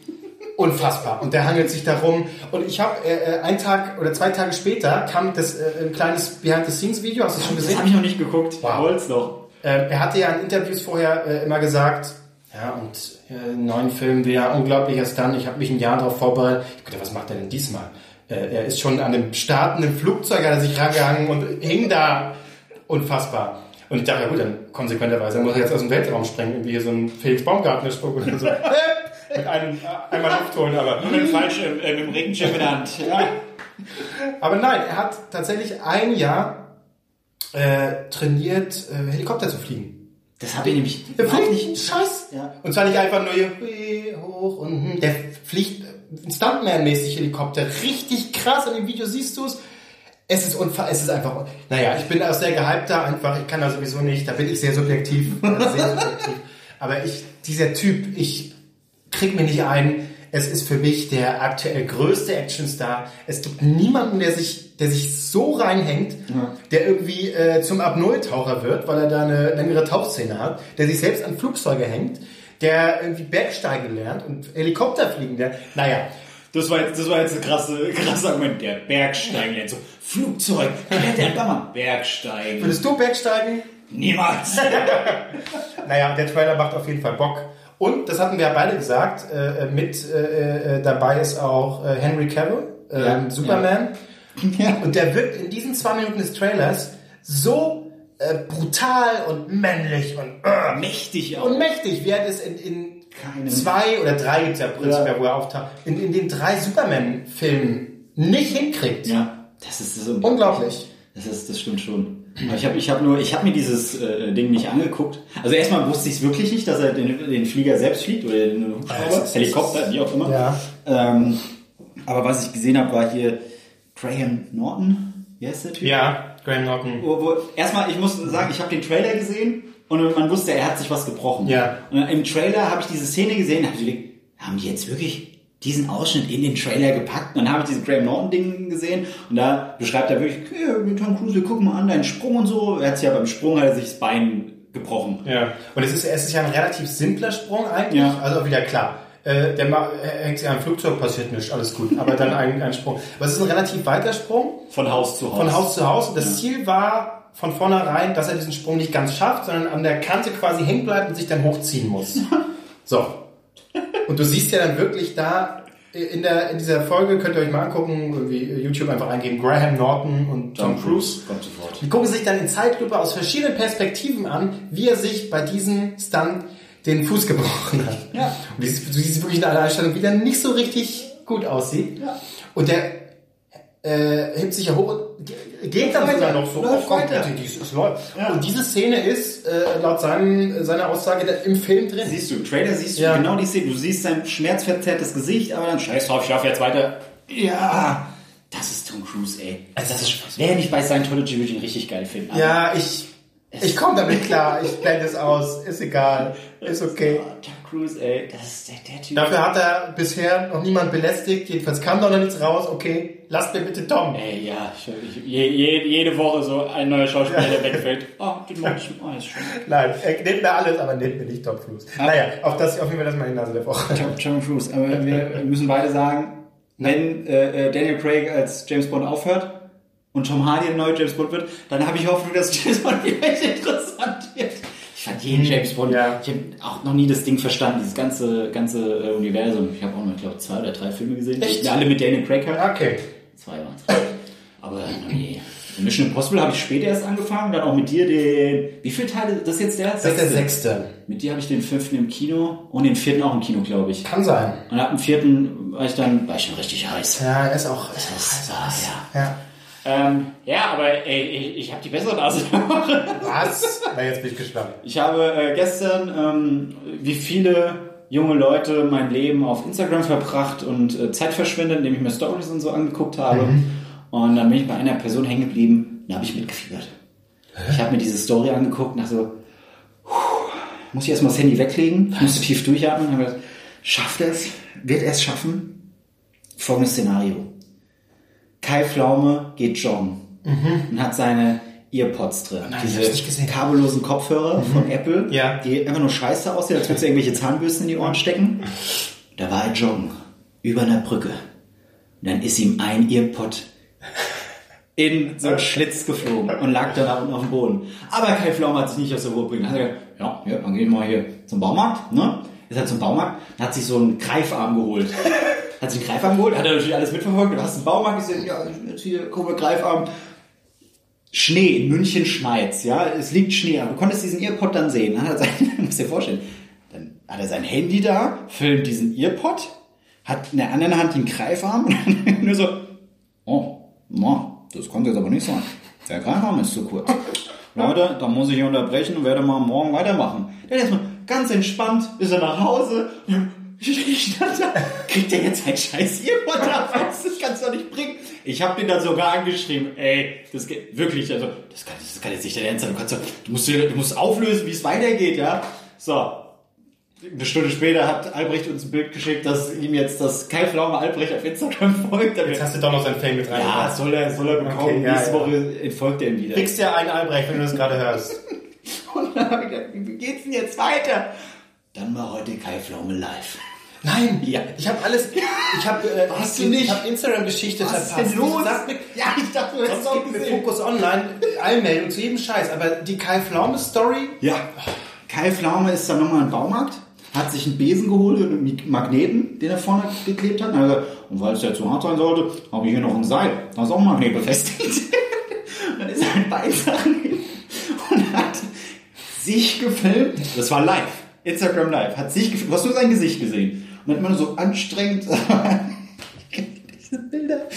Unfassbar. Und der hangelt sich da rum. Und ich habe äh, äh, einen Tag oder zwei Tage später kam das äh, ein kleines Behind-the-Scenes-Video, hast du das schon Das gesehen? habe ich noch nicht geguckt. Wow. Hol's noch. Ähm, er hatte ja in Interviews vorher äh, immer gesagt, ja, und äh, neuen Film wäre unglaublicher Stunt. Ich habe mich ein Jahr darauf vorbereitet. Ich dachte, was macht er denn diesmal? Äh, er ist schon an dem startenden Flugzeug, hat er sich rangehangen und hing da unfassbar. Und ich dachte, ja gut, dann konsequenterweise muss er jetzt aus dem Weltraum sprengen, irgendwie hier so ein Felix Baumgartner-Spruch oder so. mit einem, äh, einmal Luft holen, aber... Nur mit dem Fallschirm, äh, mit dem Regenschirm in der Hand. Ja. Aber nein, er hat tatsächlich ein Jahr äh, trainiert, äh, Helikopter zu fliegen. Das habe ich nämlich Der fliegt nicht. Scheiß. Ja. Und zwar nicht einfach nur hier hoch und der fliegt Stuntman-mäßig Helikopter. Richtig krass. In dem Video siehst du es. Es ist unfa es ist einfach, naja, ich bin aus der gehypt da einfach, ich kann da sowieso nicht, da bin ich sehr subjektiv. sehr subjektiv. Aber ich, dieser Typ, ich krieg mir nicht ein, es ist für mich der aktuell größte Actionstar. Es gibt niemanden, der sich, der sich so reinhängt, der irgendwie äh, zum Ab-Null-Taucher wird, weil er da eine längere Tauchszene hat, der sich selbst an Flugzeuge hängt, der irgendwie Bergsteigen lernt und Helikopter fliegen lernt. Naja, Das war jetzt, das war jetzt ein krasse, krasser Argument. Der Bergsteigen lernt so. Flugzeug. Der Bammer. Bergsteigen. würdest du Bergsteigen? Niemals. Naja, der Trailer macht auf jeden Fall Bock. Und, das hatten wir ja beide gesagt, äh, mit äh, äh, dabei ist auch äh, Henry Cavill, äh, Ja, Superman. Ja. Und der wirkt in diesen zwei Minuten des Trailers so äh, brutal und männlich und, äh, Mächtig auch. und mächtig, wie er das in, in Keinem- zwei oder drei gibt's ja prinzipiell, Ja. wo er auftaucht, in, in den drei Superman-Filmen nicht hinkriegt. Ja, das ist so Unglaublich. Das ist, das stimmt schon. Aber ich habe ich hab nur, ich habe mir dieses äh, Ding nicht angeguckt. Also erstmal wusste ich es wirklich nicht, dass er den, den Flieger selbst fliegt oder den Hubschrauber, das ist- Helikopter, wie auch immer. Ja. Ähm, aber was ich gesehen habe, war hier Graham Norton. Wie heißt der Typ? Ja, Graham Norton. Wo, wo, erstmal, ich muss sagen, ich habe den Trailer gesehen und man wusste, er hat sich was gebrochen. Ja. Und im Trailer habe ich diese Szene gesehen, habe ich gedacht, haben die jetzt wirklich diesen Ausschnitt in den Trailer gepackt? Und dann habe ich dieses Graham Norton Ding gesehen und da beschreibt er wirklich, okay, Tom Cruise, guck mal an, deinen Sprung und so. Er hat sich ja beim Sprung hat er sich das Bein gebrochen. Ja. Und es ist, es ist ja ein relativ simpler Sprung eigentlich. Ja. Also wieder klar. Äh, der er hängt sich an einem Flugzeug, passiert nichts, alles gut. Aber dann ein, ein Sprung. Aber es ist ein relativ weiter Sprung Von Haus zu Haus. von Haus zu Haus. Und das Ziel war von vornherein, dass er diesen Sprung nicht ganz schafft, sondern an der Kante quasi hängen bleibt und sich dann hochziehen muss. So. Und du siehst ja dann wirklich da in, der, in dieser Folge, könnt ihr euch mal angucken, irgendwie YouTube einfach eingeben, Graham Norton und Tom, Cruise. Kommt sofort. Die gucken sich dann in Zeitlupe aus verschiedenen Perspektiven an, wie er sich bei diesem Stunt den Fuß gebrochen hat. Ja. Und du siehst wirklich in einer Einstellung, wie der nicht so richtig gut aussieht. Ja. Und der äh, hebt sich ja hoch und ge- geht dann sogar noch so. Läuft komm, weiter. dieses läuft. Ja. Und diese Szene ist äh, laut seinem, seiner Aussage im Film drin. Siehst du, im Trailer siehst du Ja. genau die Szene. Du siehst sein schmerzverzerrtes Gesicht, aber dann scheiß drauf, ich laufe jetzt weiter. Ja, das ist Tom Cruise, ey. Also das das ist, wer nicht bei Scientology würde ich ihn richtig geil finden. Ja, ich, ich komme damit klar. Ich blende es aus. Ist egal. Ist okay. Oh, Tom Cruise, ey, das ist der, der Typ. Dafür hat er bisher noch niemand belästigt. Jedenfalls kam da noch nichts raus. Okay, lasst mir bitte Tom. Ey, ja, ich, je, je, jede Woche so ein neuer Schauspieler, der wegfällt. Oh, den mag ich, oh, ist schön. Nein, er nennt mir alles, aber nennt mir nicht Tom Cruise. Naja, auf, das, auf jeden Fall das ist meine Nase der Woche. Tom, Tom Cruise, aber wir müssen beide sagen, wenn äh, äh, Daniel Craig als James Bond aufhört und Tom Hardy der neue James Bond wird, dann habe ich Hoffnung, dass James Bond vielleicht interessant wird. Ich fand jeden James Bond, Ja. ich habe auch noch nie das Ding verstanden, dieses ganze, ganze äh, Universum. Ich habe auch noch, ich glaube, zwei oder drei Filme gesehen, Echt? alle mit Daniel Craig halt. Okay. Zwei waren es. Aber noch nie. Mission Impossible habe ich später erst angefangen, dann auch mit dir den. Wie viele Teile? Das ist jetzt der? Das ist der sechste. Mit dir habe ich den fünften im Kino und den vierten auch im Kino, glaube ich. Kann sein. Und ab dem vierten war ich dann, war ich schon richtig heiß. Ja, er ist auch. Ist auch ah, ja. ja. Ähm, ja, aber ey, ich, ich habe die bessere Nase. Was? Na, jetzt bin ich gespannt. ich habe äh, gestern, ähm, wie viele junge Leute mein Leben auf Instagram verbracht und äh, Zeit verschwendet, indem ich mir Stories und so angeguckt habe. Und dann bin ich bei einer Person hängen geblieben, da habe ich mitgefiebert. Ich habe mir diese Story angeguckt und dachte so, muss ich erstmal das Handy weglegen, musste tief durchatmen und habe gedacht, schafft er es? Wird er es schaffen? Folgendes Szenario. Kai Pflaume geht joggen. und hat seine Earpods drin. nein, ich Diese kabellosen Kopfhörer von Apple, Ja. die einfach nur scheiße aussehen, als würdest du irgendwelche Zahnbürsten in die Ohren stecken. Da war er joggen, über einer Brücke. Und dann ist ihm ein Earpod in so einen Schlitz geflogen und lag dann da unten auf dem Boden. Aber Kai Pflaume hat sich nicht aus der Ruhe bringen. Hat er gesagt, ja, ja, dann gehen wir mal hier zum Baumarkt, ne? Ist er zum Baumarkt, hat sich so einen Greifarm geholt. Hat sich einen Greifarm geholt, hat er natürlich alles mitverfolgt. Du hast einen Baumarkt, ich sag, ja, jetzt hier, guck mal, Greifarm. Schnee, in München schneit's, ja, es liegt Schnee, aber du konntest diesen Earpod dann sehen. Dann hat er sein, musst dir vorstellen, dann hat er sein Handy da, filmt diesen Earpod, hat in der anderen Hand den Greifarm und dann nur so, oh, na, das konnte jetzt aber nicht sein. Der Greifarm ist zu kurz. Leute, da muss ich hier unterbrechen und werde mal morgen weitermachen. Dann erstmal ganz entspannt ist er nach Hause. Ich stand da, kriegt er jetzt ein scheiß Earpod ab? Das kannst du doch nicht bringen. Ich habe den dann sogar angeschrieben, ey, das geht wirklich, also, das kann, das kann jetzt nicht dein Ernst sein. Du, kannst, du, musst, du musst auflösen, wie es weitergeht, ja? So, eine Stunde später hat Albrecht uns ein Bild geschickt, dass ihm jetzt das Kai Pflaume Albrecht auf Instagram folgt. Jetzt hast du doch noch sein Fame mit rein. Ja, soll er, soll er bekommen. Okay, ja, Nächste ja. Woche entfolgt er ihm wieder. Kriegst ja einen Albrecht, wenn du das gerade hörst. Und dann habe ich gedacht, wie geht's denn jetzt weiter? Dann war heute Kai Pflaume live. Nein, Ja. ich habe alles. Ich habe äh, Hast du nicht? Ich habe Instagram-Geschichte Was ist verpasst. denn los? Sag mir, Ja, ich dachte, du hättest auch gesehen. Fokus Online Allmeldung zu jedem Scheiß. Aber die Kai Pflaume Story. Ja. Kai Pflaume ist dann nochmal im Baumarkt, hat sich einen Besen geholt und einen Magneten, den er vorne geklebt hat. Und, weil es ja zu hart sein sollte, habe ich hier noch ein Seil. Da ist auch ein Magnet befestigt. Dann ist er mit beiden Sachen hin und hat sich gefilmt. Das war live. Instagram live. Hat sich gefilmt. Du hast nur sein Gesicht gesehen. Und dann hat man so anstrengend diese Bilder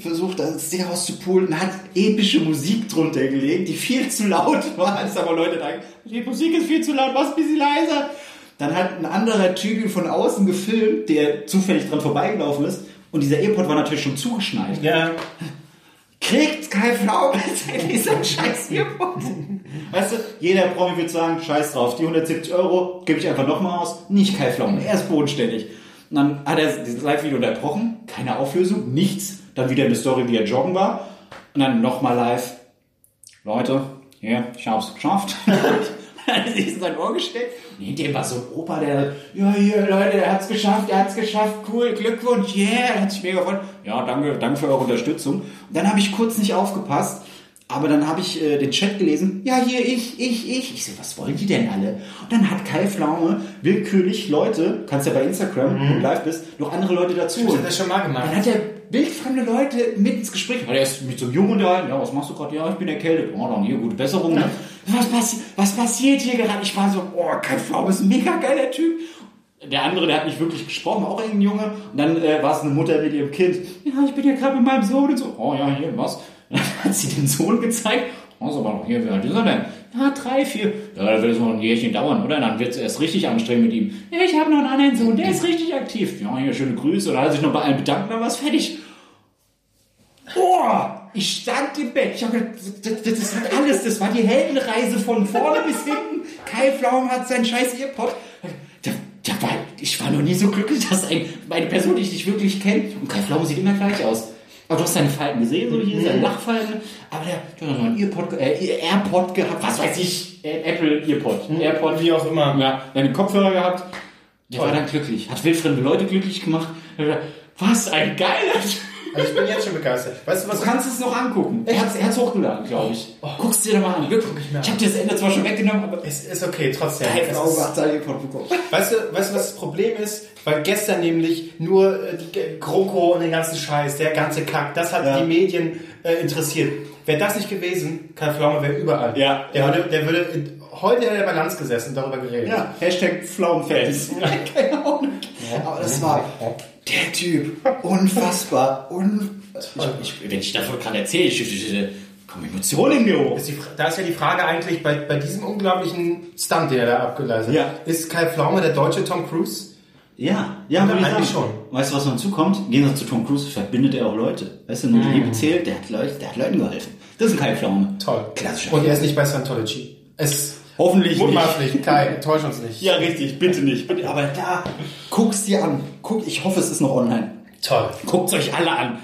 versucht, das Ding auszupulen, hat epische Musik drunter gelegt, die viel zu laut war, als aber Leute dachten, die Musik ist viel zu laut, mach's ein bisschen leiser. Dann hat ein anderer Typ von außen gefilmt, der zufällig dran vorbeigelaufen ist. Und dieser Airpod war natürlich schon zugeschneit. Ja. Kriegt Kai Pflaume dieser scheiß Earpod. Weißt du, jeder Promi wird sagen, scheiß drauf, die 170 Euro gebe ich einfach nochmal aus. Nicht Kai Pflaume, er ist bodenständig. Und dann hat er dieses Live-Video unterbrochen, keine Auflösung, nichts. Dann wieder eine Story, wie er joggen war. Und dann nochmal live. Leute, hier, ich hab's geschafft. dann ist es in sein Ohr gesteckt. Und hinter war so ein Opa, der, ja, hier, Leute, er hat's geschafft, er hat's geschafft, cool, Glückwunsch, yeah, hat sich mega gefreut. Ja, danke, danke für eure Unterstützung. Und dann habe ich kurz nicht aufgepasst, aber dann habe ich äh, den Chat gelesen, ja, hier, ich, ich, ich. Ich so, was wollen die denn alle? Und dann hat Kai Pflaume willkürlich Leute, kannst ja bei Instagram, wenn du live bist, noch andere Leute dazu. Das hat er schon mal gemacht. Dann hat er wildfremde Leute mit ins Gespräch. Weil er ist mit so einem Jungen unterhalten. Ja, was machst du gerade? Ja, ich bin erkältet. Oh, dann hier, gute Besserung. Ne? Was, passi was passiert hier gerade? Ich war so, oh, Kai Pflaume ist ein mega geiler Typ. Der andere, der hat nicht wirklich gesprochen, auch irgendein Junge. Und dann äh, war es eine Mutter mit ihrem Kind. Ja, ich bin ja gerade mit meinem Sohn und so. Oh ja, hier, was? Dann hat sie den Sohn gezeigt. Oh, so aber noch hier, wie alt ist er denn? Ja, drei, vier. Ja, da wird es noch ein Jährchen dauern, oder? Dann wird es erst richtig anstrengend mit ihm. Ja, ich habe noch einen anderen Sohn, der ist richtig aktiv. Ja, hier, schöne Grüße. Dann hat sich noch bei allen bedankt, dann war es fertig. Boah, ich stand im Bett. Ich habe gedacht, das, das, das hat alles. Das war die Heldenreise von vorne bis hinten. Kai Pflaum hat seinen scheiß Earpod. Ich war noch nie so glücklich, dass ein, eine Person, die ich nicht wirklich kenne, und Kai Pflaum sieht immer gleich aus. Aber du hast seine Falten gesehen, so hier, seine Lachfalten. Aber der, der hat noch einen Earpod, äh, Airpod gehabt, was weiß ich, Apple Earpod. Airpod, Wie auch immer. ja, der hat einen Kopfhörer gehabt. Der war dann glücklich. Hat wildfremde Leute glücklich gemacht. Was ein geiler Typ. Also ich bin jetzt schon begeistert. Weißt du, was Du kannst es noch angucken. Er hat es hochgeladen, glaube ich. Guckst dir da mal an. Wirklich. mir Ich habe dir das Ende zwar schon weggenommen, aber Es ist okay, trotzdem. Es ist, weißt, du, weißt du, was das Problem ist? Weil gestern nämlich nur äh, die G- GroKo und den ganzen Scheiß, der ganze Kack, das hat Ja. die Medien äh, interessiert. Wäre das nicht gewesen, Kai Pflaume wäre überall. Ja. Der würde, der würde, in- heute hätte er bei Lanz gesessen und darüber geredet. Ja, Hashtag Pflaumenfans. Keine Ahnung. Aber das war der Typ. Unfassbar. Un ich, ich, wenn ich davon gerade erzähle, ich, ich, ich, kommen Emotionen in mir hoch. Da ist ja die Frage eigentlich bei, bei diesem unglaublichen Stunt, den er da abgeleistet Ja. hat. Ist Kai Pflaume der deutsche Tom Cruise? Ja, ja, Ja, würde ich eigentlich sagen. schon. Weißt du, was noch hinzukommt? Im Gegensatz zu Tom Cruise verbindet er auch Leute. Weißt du, nur die Liebe zählt, der hat, Leute, der hat Leuten geholfen. Das ist ein Kai Pflaume. Toll. Klassischer. Und er ist nicht bei Scientology. Es Hoffentlich mutmaßlich. Kai, enttäusch uns nicht. Ja, richtig, bitte nicht. Bitte. Aber da, guck's dir an. Guck, ich hoffe, es ist noch online. Toll. Guckt's euch alle an.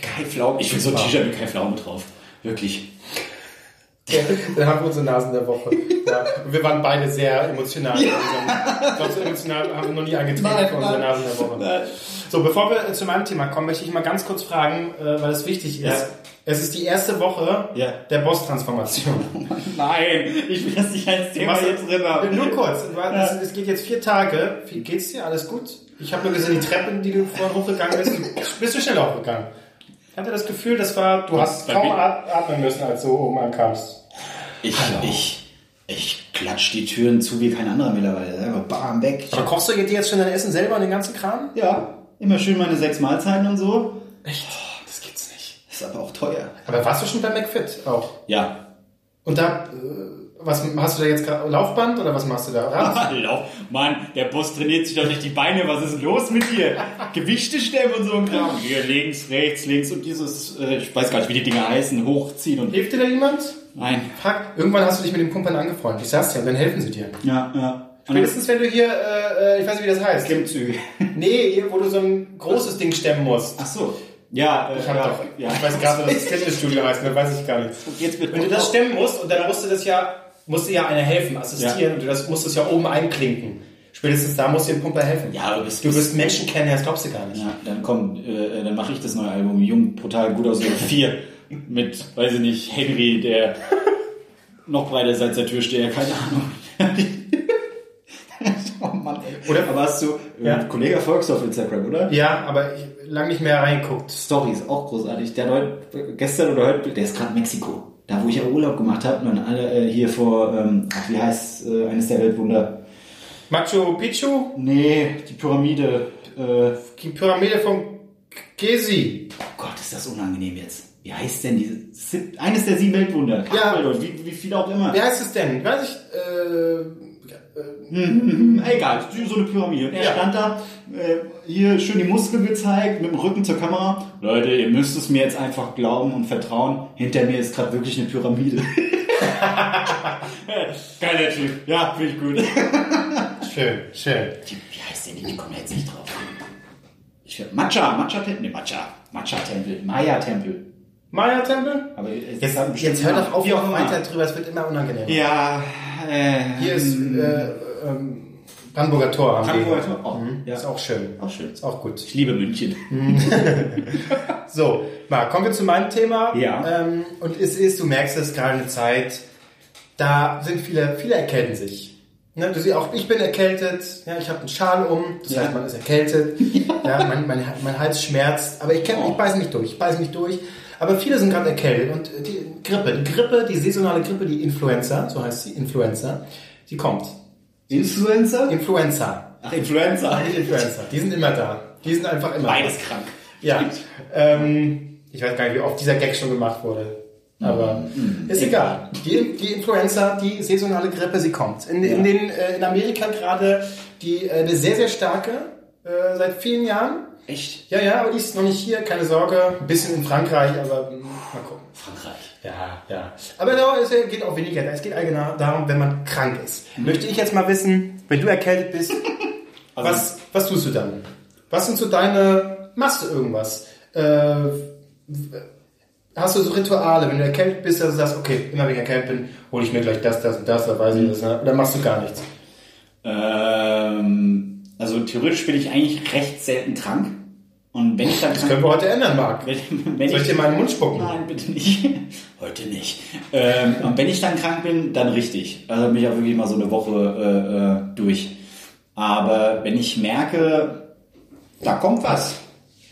Kai Pflaume. Ich will so ein T-Shirt mit Kai Pflaume drauf. Wirklich. Ja, dann haben wir unsere Nasen der Woche. Ja, wir waren beide sehr emotional. Ja. Glaube, so emotional haben wir noch nie angetreten Nein, für unsere nein. Nasen der Woche. So, bevor wir zu meinem Thema kommen, möchte ich mal ganz kurz fragen, äh, weil es wichtig ist. Es ist die erste Woche Ja. der Boss-Transformation. Nein, ich will das nicht als Thema Was- jetzt drin haben. Nur kurz. Hast- Es geht jetzt vier Tage. Wie geht's dir? Alles gut? Ich habe nur gesehen, die Treppen, die du vorhin hochgegangen bist, bist du schnell hochgegangen. Ich hatte das Gefühl, das war, du hast bei kaum atmen müssen, als du oben ankamst. Ich, ich, ich klatsch die Türen zu wie kein anderer mittlerweile. Bam, weg. Ich Aber kochst du dir jetzt schon dein Essen selber und den ganzen Kram? ja, immer schön meine sechs Mahlzeiten und so. Echt? Ist aber auch teuer. Aber warst du schon bei McFit auch? Ja. Und da, äh, was hast du da jetzt gerade? Laufband oder was machst du da? Rad? Lauf. Mann, der Boss trainiert sich doch nicht die Beine. Was ist los mit dir? Gewichte stemmen und so ein Kram. Hier links, rechts, links und dieses, äh, ich weiß gar nicht, wie die Dinger heißen, hochziehen und. Hilft dir da jemand? Nein. Frag, irgendwann hast du dich mit dem Kumpel angefreundet. Ich sag's dir, und dann helfen sie dir. Ja, ja. Spätestens wenn du hier, äh, äh, ich weiß nicht, wie das heißt. Klimmzüge. Nee, hier, wo du so ein großes Ding stemmen musst. Ach so. Ja, äh, Ich, hab ja, doch, ja. ich weiß gerade, was das Fitnessstudio heißt, ne, weiß ich gar nicht. Jetzt mit Wenn du das stemmen musst und dann musste das ja, musste ja einer helfen, assistieren Ja. und du das musst es ja oben einklinken. Spätestens da muss dir ein Pumper helfen. Ja, du bist- du wirst Menschen kennen, das glaubst du gar nicht. Ja, dann komm, äh, dann mache ich das neue Album. Jung, brutal, gut aus 4 mit, weiß ich nicht, Henry, der noch breiter als der Türsteher, keine Ahnung. oh Mann, ey. Oder- Aber hast du, äh, Ja. Kollege folgst du auf Instagram, oder? Ja, aber ich lange nicht mehr reingeguckt. Stories, auch großartig. Der hat heute, gestern oder heute, der ist gerade in Mexiko. Da, wo ich ja Urlaub gemacht habe, und alle äh, hier vor, ähm, ach, wie heißt äh, eines der Weltwunder? Machu Picchu, Nee, die Pyramide. Äh, die Pyramide von Gezi. oh Gott, ist das unangenehm jetzt. Wie heißt denn diese? Eines der sieben Weltwunder. Ja. Ach, Leute, wie, wie viel auch immer. Wie heißt es denn? Weiß ich, äh, Hm, Egal, so eine Pyramide. Und er Ja. stand da, äh, hier schön die Muskeln gezeigt, mit dem Rücken zur Kamera. Leute, ihr müsst es mir jetzt einfach glauben und vertrauen. Hinter mir ist gerade wirklich eine Pyramide. Geiler Typ. Ja, finde ich gut. schön, schön. Die, wie heißt denn die? Ich komme jetzt nicht drauf. Ich, Matcha, Matcha-Tempel. Nee, Matcha. Matcha-Tempel. Maya-Tempel. Maya-Tempel? Aber Jetzt, jetzt bestimmten hör Namen. doch auf, Wie auch weiter drüber, es wird immer unangenehmer. Ja, Hier ist äh, ähm, Brandenburger Tor. Am Brandenburger Weg. Tor. Oh, Mhm. ja. Ist auch schön. Auch schön. Ist auch gut. Ich liebe München. So, mal, kommen wir zu meinem Thema. Ja. Ähm, und es ist, du merkst es gerade eine Zeit, da sind viele, viele erkälten sich. Ne, du siehst auch, ich bin erkältet, ja, ich habe einen Schal um, das Ja. heißt, man ist erkältet, ja, mein, mein, mein Hals schmerzt, aber ich, kenn, ich beiße mich durch, ich beiße mich durch. Aber viele sind gerade erkältet und die Grippe, die Grippe, die saisonale Grippe, die Influenza, so heißt sie, Influenza, die kommt. Influencer? Influenza, Ach, nicht Influenza, die sind immer da. Die sind einfach immer Beides da. krank. Ja, ähm, ich weiß gar nicht, wie oft dieser Gag schon gemacht wurde. Aber ist egal. Die, die Influenza, die saisonale Grippe, sie kommt. In, in, den, äh, in Amerika gerade die äh, eine sehr, sehr starke, äh, seit vielen Jahren. Echt? Ja, ja, aber die ist noch nicht hier, keine Sorge. Ein bisschen in Frankreich, aber mh, mal gucken. Frankreich. Ja, ja. Aber da es geht auch weniger. Es geht allgemein darum, wenn man krank ist. Möchte ich jetzt mal wissen, wenn du erkältet bist, was, was tust du dann? Was sind so deine, machst du irgendwas? Äh, hast du so Rituale, wenn du erkältet bist, dass du sagst, okay, immer wenn ich erkältet bin, hole ich mir gleich das, das und das, da weiß ich das, ne? oder machst du gar nichts? Ähm, also theoretisch bin ich eigentlich recht selten krank. Und wenn ich dann Das können wir heute ändern, Marc. wenn, wenn Soll ich dir mal in den Mund spucken? Nein, bitte nicht. Heute nicht. Ähm, und wenn ich dann krank bin, dann richtig. Also bin ich auch wirklich mal so eine Woche äh, äh, durch. Aber wenn ich merke, da kommt was,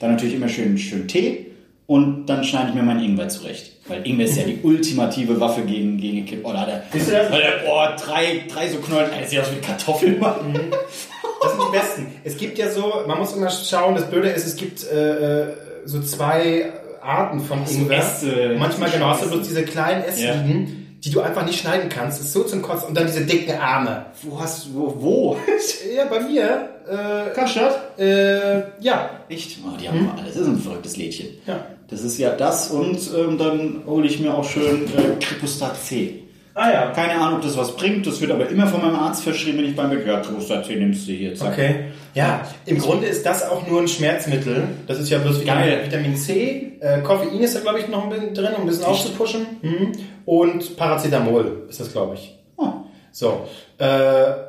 dann natürlich immer schön, schön Tee und dann schneide ich mir meinen Ingwer zurecht. Weil Ingwer ist ja die ultimative Waffe gegen, gegen Kipp. Oh, da hat er, Siehst du das? Weil er, boah, drei, drei so Knollen, er sieht aus wie Kartoffeln. Das sind die besten. Es gibt ja so, man muss immer schauen, das Blöde ist, es gibt äh, äh, so zwei Arten von Ingwer. Äste. Manchmal genau, hast du bloß diese kleinen Ästchen, die du einfach nicht schneiden kannst. Das ist so zum Kotzen. Und dann diese dicken Arme. Wo hast du, wo? wo? Ja, bei mir, äh, Karstadt? äh, ja. Echt? Oh, die haben alles. Das ist ein verrücktes Lädchen. Ja. Das ist ja das und ähm, dann hole ich mir auch schön äh, Kripustat C. Ah ja. Keine Ahnung, ob das was bringt. Das wird aber immer von meinem Arzt verschrieben, wenn ich beim Bäcker Klosterzähne nimmst du hier. Zack. Okay. Ja, im Grunde ist das auch nur ein Schmerzmittel. Das ist ja bloß Vitamin, Geil. Vitamin C. Äh, Koffein ist da, glaube ich, noch ein bisschen drin, um ein bisschen aufzupushen. Mhm. Und Paracetamol ist das, glaube ich. Oh. So. Äh,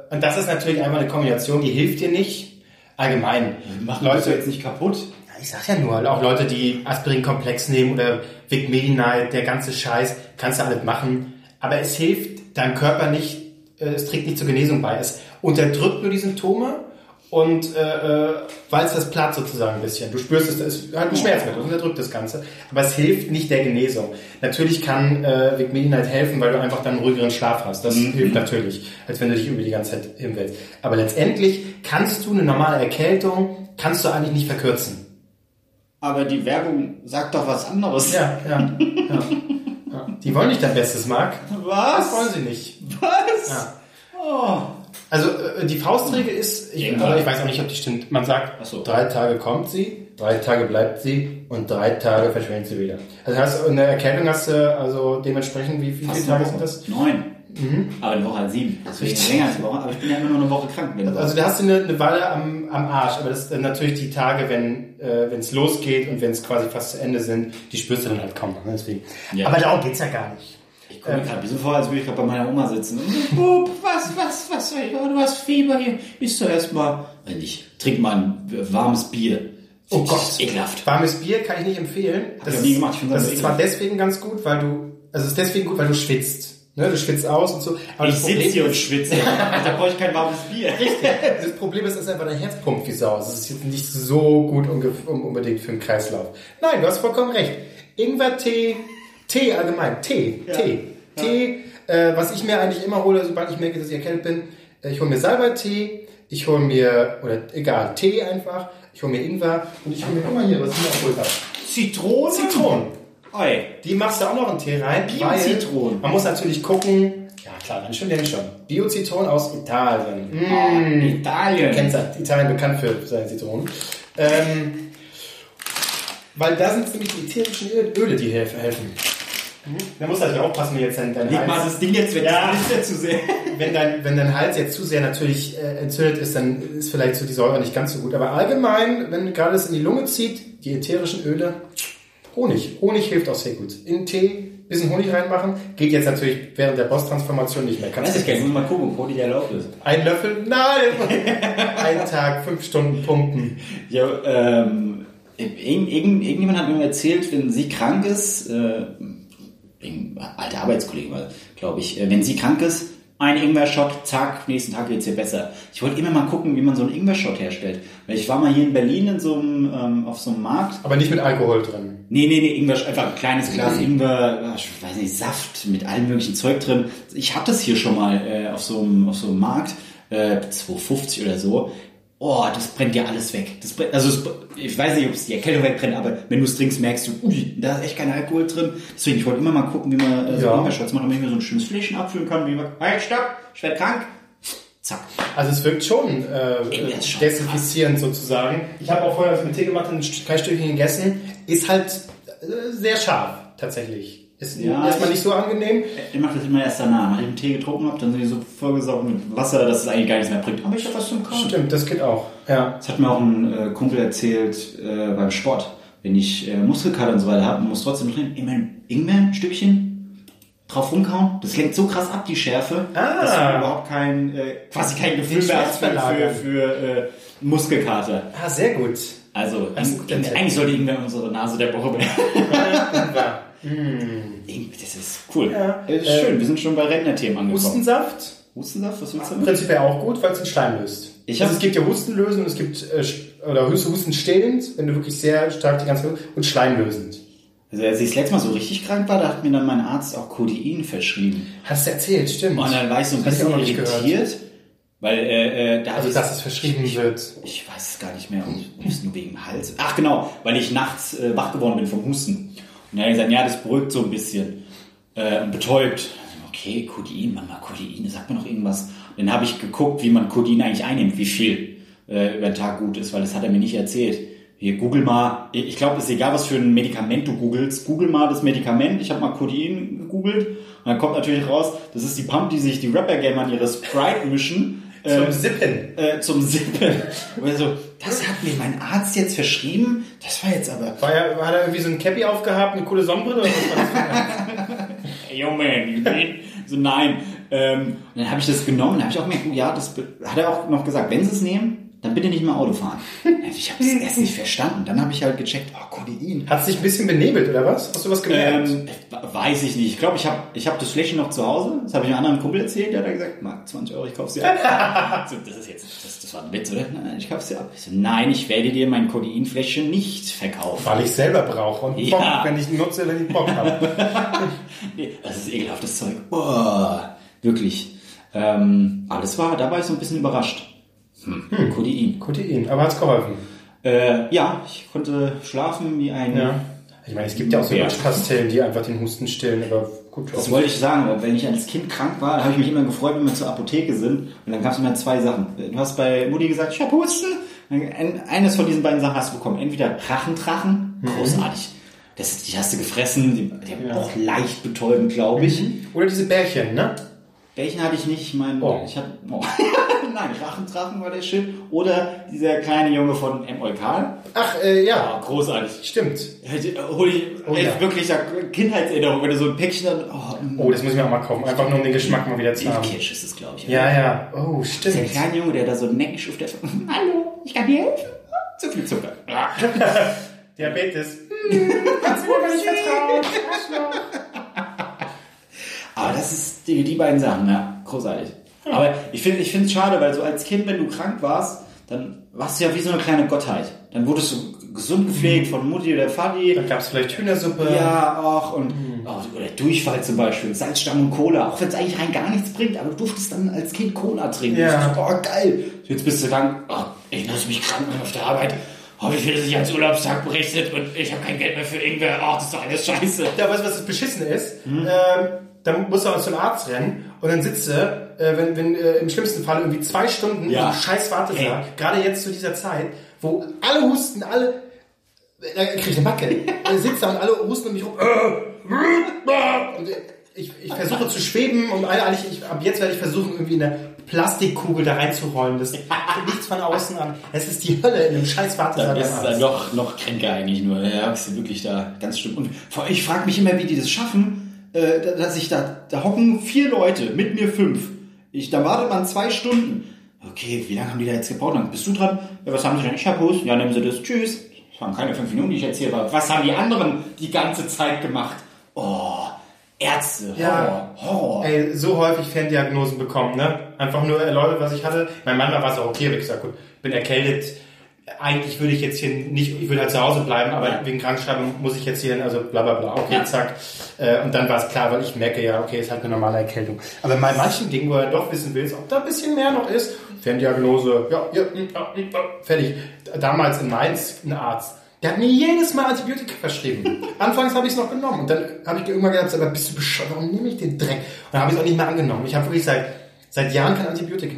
und das ist natürlich einfach eine Kombination, die hilft dir nicht. Allgemein. Machen Leute jetzt nicht kaputt. Ich sag ja nur, auch Leute, die Aspirin-Komplex nehmen oder Vic Medi-Night, der ganze Scheiß, kannst du alles machen. Aber es hilft deinem Körper nicht, äh, es trägt nicht zur Genesung bei. Es unterdrückt nur die Symptome und äh, äh, walzt das platt sozusagen ein bisschen. Du spürst es, es ist halt ein Schmerzmittel, es unterdrückt das Ganze. Aber es hilft nicht der Genesung. Natürlich kann äh, Vic Medi-Night helfen, weil du einfach dann einen ruhigeren Schlaf hast. Das hilft natürlich, als wenn du dich über die ganze Zeit hinwälzt. Aber letztendlich kannst du eine normale Erkältung, kannst du eigentlich nicht verkürzen. Aber die Werbung sagt doch was anderes. Ja, ja, ja. Die wollen nicht dein Bestes, Marc. Was? Das wollen sie nicht. Was? Ja. Oh. Also äh, die Faustregel ist, ich, Ja. aber ich weiß auch nicht, ob die stimmt. Man sagt, Ach so. drei Tage kommt sie, drei Tage bleibt sie und drei Tage verschwindet sie wieder. Also hast du eine Erkältung hast du also dementsprechend wie, viele Fast Tage sind das? Neun. Aber eine Woche halt sieben. Deswegen Richtig. länger als eine Woche. Aber ich bin ja immer nur eine Woche krank. Wenn Also da hast du eine, eine Walle am, am Arsch, aber das sind dann natürlich die Tage, wenn äh, es losgeht und wenn es quasi fast zu Ende sind, die spürst du dann halt kaum noch. Ne? Deswegen. Ja. Aber darum geht's ja gar nicht. ich komme mir gerade ein bisschen vor, als würde ich gerade bei meiner Oma sitzen. Bub, was, was, was, oh, du hast Fieber hier. Bist du erstmal. Wenn ich trink mal ein warmes Bier. Oh Das Gott. Ekelhaft. Warmes Bier kann ich nicht empfehlen. ich noch nie gemacht. Ich das das ist zwar deswegen ganz gut, weil du, also es ist deswegen gut, weil du schwitzt. Ne? Du schwitzt aus und so. Aber Ich sitze hier und schwitze. da brauche ich kein warmes Bier. Das Problem ist, dass einfach dein Herz pumpt wie Sau. Das ist jetzt nicht so gut unbedingt für den Kreislauf. Nein, du hast vollkommen recht. Ingwer-Tee, Tee allgemein, Tee, Tee, Tee. Äh, was ich mir eigentlich immer hole, sobald ich merke, dass ich erkältet bin, äh, ich hole mir Salbei-Tee, ich hole mir, oder egal, Tee einfach, ich hole mir Ingwer und ich hole mir, guck mal hier, was ich mir abgeholt habe. Zitronen? Zitronen. Oi. Die machst du auch noch in Tee rein. Bio-Zitronen. Man muss natürlich gucken, ja klar, dann schon, denn schon. Bio-Zitronen aus Italien. Mm. Oh, Italien. Kennt ja Italien bekannt für seine Zitronen. Ähm, weil da sind nämlich die ätherischen Öl- Öle, die helfen. helfen. Da musst du natürlich aufpassen, wenn jetzt dein, dein Leg mal Hals, das Ding jetzt weg. Ja. Ja zu sehr. wenn dein, wenn dein Hals jetzt zu sehr natürlich äh, entzündet ist, dann ist vielleicht so die Säure nicht ganz so gut. Aber allgemein, wenn gerade es in die Lunge zieht, die ätherischen Öle, Honig. Honig hilft auch sehr gut. In Tee, bisschen Honig reinmachen. Geht jetzt natürlich während der Boss-Transformation nicht mehr. Kannst gar nicht, muss mal gucken, wo die erlaubt ist. Ein Löffel, nein! Ein Tag, fünf Stunden pumpen. Ja, ähm, irgend, irgend, irgendjemand hat mir erzählt, wenn sie krank ist, äh, alter Arbeitskollege war, glaube ich, äh, wenn sie krank ist, ein Ingwer-Shot, zack, nächsten Tag geht's ihr besser. Ich wollte immer mal gucken, wie man so einen Ingwer-Shot herstellt. Weil ich war mal hier in Berlin in so einem, ähm, auf so einem Markt. Aber nicht mit Alkohol drin. Nee, nee, nee, Ingwer, einfach ein kleines Glas Ingwer, ich weiß nicht, Saft mit allem möglichen Zeug drin. Ich hatte das hier schon mal äh, auf, so einem, auf so einem Markt, äh, 2,50 oder so. Oh, das brennt ja alles weg. Das brennt, also es, ich weiß nicht, ob es die Erkältung wegbrennt, aber wenn du es trinkst, merkst du, ui, da ist echt kein Alkohol drin. Deswegen, ich wollte immer mal gucken, wie man äh, so Ja. Ingwer-Shots macht, damit ich mir so ein schönes Fläschchen abfüllen kann, wie man, halt, stopp, ich werde krank. Zack. Also es wirkt schon äh, ist schon desinfizierend sozusagen. Ich habe auch vorher was mit Tee gemacht und ein Stückchen gegessen. Ist halt äh, sehr scharf, tatsächlich. Ist Ja, erstmal ich- nicht so angenehm. Ich mache das immer erst danach. Nachdem ich den Tee getrunken habe, dann sind die so vollgesaugt mit Wasser, dass es eigentlich gar nichts mehr bringt. Aber ich habe was zum Kauen. Stimmt, das geht auch. Ja. Das hat mir auch ein äh, Kumpel erzählt äh, beim Sport. Wenn ich äh, Muskelkater und so weiter habe, muss trotzdem drin immer ein Ingwer, ein Stückchen drauf rumkauen. Das lenkt so krass ab, die Schärfe, Ah. dass du überhaupt kein, äh, quasi kein Gefühl mehr hast für, für, äh, Muskelkater. Ah, sehr gut. Also, guter Ing- Tipp. eigentlich sollte Ingwer unsere Nase der Woche werden. Ingwer, das ist cool. Ja. Das ist Äh, schön, wir sind schon bei Rentnerthemen angekommen. Hustensaft. Hustensaft, was willst du damit? Prinzipiell auch gut, weil es den Schleim löst. Ich also es gibt ja Hustenlösend und es gibt äh, oder Husten stillend, wenn du wirklich sehr stark die ganze und Schleimlösend. Also als ich das letzte Mal so richtig krank war, da hat mir dann mein Arzt auch Codein verschrieben. Hast du erzählt, stimmt. Und dann war ich so ein Das ich bisschen nicht gehört. irritiert, weil äh, äh, da Also dass es verschrieben wird. ich weiß es gar nicht mehr, und nur wegen Hals. Ach genau, weil ich nachts äh, wach geworden bin vom Husten. Und er hat gesagt, ja, das beruhigt so ein bisschen äh, und betäubt. Okay, Codein, Mama, Codein, sagt mir noch irgendwas. Und dann habe ich geguckt, wie man Codein eigentlich einnimmt, wie viel äh, über den Tag gut ist, weil das hat er mir nicht erzählt. hier google mal, ich glaube, es ist egal, was für ein Medikament du googelst, google mal das Medikament. Ich habe mal Codein gegoogelt und dann kommt natürlich raus, das ist die Pump, die sich die Rapper gerne an ihre Sprite mischen. Zum äh, Sippen. äh, zum Sippen. Und so, das hat mir mein Arzt jetzt verschrieben. Das war jetzt aber. War er, hat er irgendwie so ein Cappy aufgehabt, eine coole Sonnenbrille oder was war das? Hey, yo man, you mean? so nein. Ähm, und dann habe ich das genommen, dann habe ich auch gemerkt, oh ja, das hat er auch noch gesagt, wenn sie es nehmen, dann bitte nicht mehr Auto fahren. Ich habe es erst nicht verstanden. Dann habe ich halt gecheckt, oh, Codein. Hat sich ein bisschen benebelt, oder was? Hast du was gemerkt? Ähm, weiß ich nicht. Ich glaube, ich habe ich hab das Fläschchen noch zu Hause. Das habe ich einem anderen Kumpel erzählt. Der hat gesagt, Marc, 20 Euro, ich kauf's dir ab. so, das ist jetzt, das, das war ein Witz, oder? Nein, ich kauf's dir ab. Ich so, nein, ich werde dir mein Codeinfläschchen nicht verkaufen. Weil ich selber brauche und Ja. Bock, wenn ich nutze, wenn ich Bock habe. Nee, das ist ekelhaftes Zeug. Boah, wirklich. Ähm, das war, da war ich so ein bisschen überrascht. Hm, Codein. Codein, aber hat's geholfen. Äh, ja, ich konnte schlafen wie ein... Ja. Ich meine, es gibt ja auch so. Lutschpastillen, die einfach den Husten stillen, aber gut. Das wollte ich sagen, weil wenn ich als Kind krank war, habe ich mich immer gefreut, wenn wir zur Apotheke sind. Und dann gab es immer zwei Sachen. Du hast bei Mutti gesagt, ich habe Husten. Ein- Eines von diesen beiden Sachen hast du bekommen. Entweder Rachentrachen, großartig. Das, die hast du gefressen, die, die haben Ja. auch leicht betäubend, glaube ich. Oder diese Bärchen, ne? Welchen hatte ich nicht? Ich meine, Oh. ich hatte. Oh. Nein, Rachentrachen war der Shit. Oder dieser kleine Junge von M. Eukal. Ach, äh, ja, Ah, großartig. stimmt. Hol ich Oh, ja. wirklich da Kindheitserinnerung, wenn du so ein Päckchen dann. Oh, Oh, das muss ich mir auch mal kaumen, einfach nur um den Geschmack mal wieder zu haben. Milchkirsch ist es, glaube ich. Ja, ja. Oh, ist der stimmt. kleine Junge, der da so neckisch auf der. Hallo, ich kann dir helfen. Zu viel Zucker. Diabetes. Kannst du mir nicht vertrauen. Aber das ist die, die beiden Sachen, ja, großartig. Aber ich finde ich finde es schade, weil so als Kind, wenn du krank warst, dann warst du ja wie so eine kleine Gottheit. Dann wurdest du gesund gepflegt von Mutti oder Vati. Dann gab es vielleicht Hühnersuppe. Ja, auch und auch, oder Durchfall zum Beispiel, Salzstangen und Cola, auch wenn es eigentlich rein gar nichts bringt, aber du durftest dann als Kind Cola trinken. Ja. Ich dachte, oh geil. Jetzt bist du dann, oh, ich muss mich krank machen auf der Arbeit. Oh, wie viel ist sich als Urlaubstag berechnet und ich habe kein Geld mehr für irgendwer. Oh, das ist doch alles scheiße. Ja, weißt du, was das Beschissen ist? Hm? Ähm, dann musst du auch zum Arzt rennen und dann sitzt du, äh, wenn, wenn äh, im schlimmsten Fall irgendwie zwei Stunden Ja. scheiß Wartesaal, Ey. gerade jetzt zu dieser Zeit, wo alle husten, alle, da krieg ich eine Macke. Da sitzt da und alle husten um mich rum. Und ich, ich versuche zu schweben und eigentlich, ich, ab jetzt werde ich versuchen, irgendwie eine Plastikkugel da reinzurollen. Das kommt nichts von außen an. Es ist die Hölle in einem scheiß Wartesaal. Dann ist dann noch, noch kränker eigentlich nur. Ja, bist du wirklich da ganz schlimm. Und ich frage mich immer, wie die das schaffen, äh, dass ich da, da hocken vier Leute, mit mir fünf. Ich, da wartet man zwei Stunden. Okay, wie lange haben die da jetzt gebraucht? Dann bist du dran. Ja, was haben sie denn? Ich hab Hust. Ja, nehmen sie das. Tschüss. Das waren keine fünf Minuten, die ich jetzt hier war. Was haben die anderen die ganze Zeit gemacht? Oh, Ärzte. Horror. Ja. Horror. Ey, so häufig Ferndiagnosen bekommen, ne? Einfach nur erläutert, was ich hatte. Mein Mann war es auch okay, aber ich gesagt, gut, bin erkältet. Eigentlich würde ich jetzt hier nicht, ich würde halt zu Hause bleiben, aber Ja. wegen Krankschreibung muss ich jetzt hier, also bla bla bla, okay, Ja. zack. Äh, und dann war es klar, weil ich merke, ja, okay, ist halt eine normale Erkältung. Aber bei manchen Dingen, wo er doch wissen will, ob da ein bisschen mehr noch ist, Ferndiagnose, ja, ja, ja, ja fertig. Damals in Mainz ein Arzt, der hat mir jedes Mal Antibiotika verschrieben. Anfangs habe ich es noch genommen und dann habe ich irgendwann gedacht, aber bist du bescheuert, warum nehme ich den Dreck? Und dann habe ich es auch nicht mehr angenommen. Ich habe wirklich seit, seit Jahren kein Antibiotika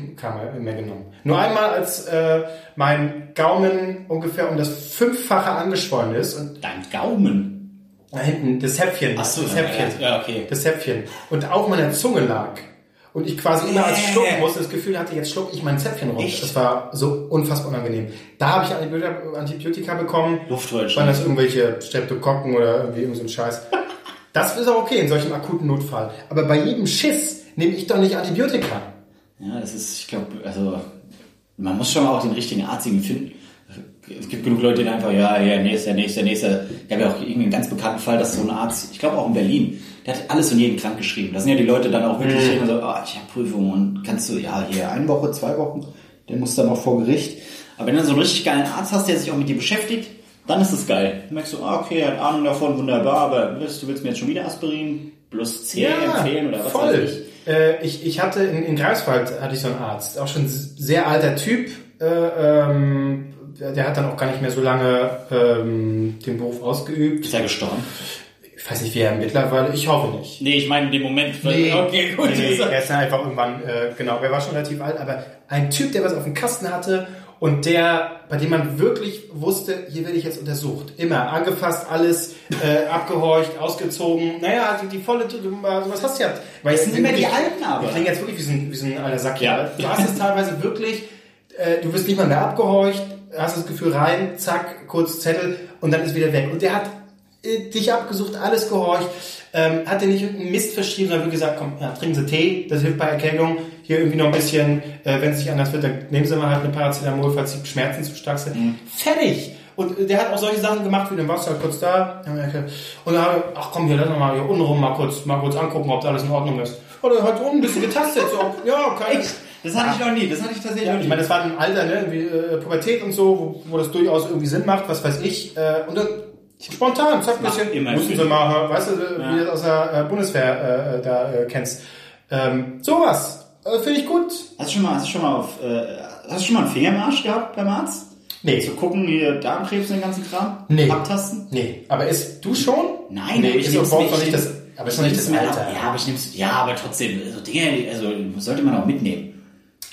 mehr- genommen. Nur einmal, als äh, mein Gaumen ungefähr um das Fünffache angeschwollen ist und Dein Gaumen. da hinten, das Häppchen, Ach so, das ja, Häppchen, ja, okay. das Häppchen und auf meiner Zunge lag. Und ich quasi immer als ich Äh. schlucken musste, das Gefühl hatte, jetzt schluck ich mein Zäpfchen runter. Echt? Das war so unfassbar unangenehm. Da habe ich Antibiotika, Antibiotika bekommen. Luftröhren. Waren das irgendwelche Streptokokken oder irgendwie irgend so ein Scheiß. Das ist auch okay in solchem akuten Notfall. Aber bei jedem Schiss nehme ich doch nicht Antibiotika. Ja, das ist, ich glaube, also man muss schon auch den richtigen Arzt irgendwie finden. Es gibt genug Leute, die einfach, ja, ja, nächster, nächster, nächster. Ich habe ja auch irgendwie einen ganz bekannten Fall, dass so ein Arzt, ich glaube auch in Berlin, der hat alles und jeden krank geschrieben. Da sind ja die Leute dann auch wirklich immer so, ah, ich habe Prüfungen und kannst du, ja, hier eine Woche, zwei Wochen, der muss dann noch vor Gericht. Aber wenn du so einen richtig geilen Arzt hast, der sich auch mit dir beschäftigt, dann ist es geil. Dann merkst du, ah, okay, er hat Ahnung davon, wunderbar, aber willst, du willst mir jetzt schon wieder Aspirin plus C empfehlen oder was voll. weiß ich. Äh, ich, ich hatte in, in Greifswald hatte ich so einen Arzt, auch schon sehr alter Typ. Äh, ähm, der, der hat dann auch gar nicht mehr so lange ähm, den Beruf ausgeübt. Ist er gestorben? Ich weiß nicht, wie er mittlerweile. Ich hoffe nicht. Nee, ich meine in dem Moment. Nee, Okay, gut. Nee, nee, er ist dann einfach irgendwann, äh, genau, er war schon relativ alt, aber ein Typ, der was auf dem Kasten hatte und der, bei dem man wirklich wusste, hier werde ich jetzt untersucht. Immer angefasst, alles äh, abgehorcht, ausgezogen. Naja, die, die volle, du, also was hast du ja? Weil Das sind immer die Alten aber. Wir klingen jetzt wirklich wie so ein, wie so ein alter Sack. Ja. hier. Du hast es teilweise wirklich, äh, du wirst nicht mal mehr abgehorcht, hast das Gefühl rein, zack, kurz Zettel und dann ist wieder weg. Und der hat dich abgesucht, alles gehorcht, ähm, hat dir nicht irgendeinen Mist verschrieben, sondern gesagt, komm, ja, trinken Sie Tee, das hilft bei Erkältung. Hier irgendwie noch ein bisschen, äh, wenn es nicht anders wird, dann nehmen Sie mal halt eine Paracetamol, falls die Schmerzen zu stark sind. Mhm. Fertig! Und äh, der hat auch solche Sachen gemacht, wie dann warst du halt kurz da, und dann, hat er, ach komm, hier, lass mal hier unten rum mal kurz, mal kurz angucken, ob da alles in Ordnung ist. Oder halt unten ein bisschen getastet, so, ja, kein, Das hatte ich noch nie, das hatte ich tatsächlich ja, noch ich nie. meine, das war ein Alter, ne, irgendwie, äh, Pubertät und so, wo, wo das durchaus irgendwie Sinn macht, was weiß ich. Äh, und dann spontan, zack, ein bisschen, immer mussten Sinn. sie mal, weißt du, wie Ja. du das aus der äh, Bundeswehr äh, da äh, kennst. Ähm, sowas, äh, finde ich gut. Hast du schon mal, hast du schon mal auf, äh, hast du schon mal einen Finger im Arsch gehabt beim Arzt? Nee. Zu gucken, hier Darmkrebs und den ganzen Kram? Nee. Abtasten? Nee, aber ist du schon? Nein, nee, nehm's mir- noch nicht ich das, aber ist noch nicht das Alter. ab. Ja, aber ich nehm's, ja, aber trotzdem, so Dinge, also sollte man auch mitnehmen.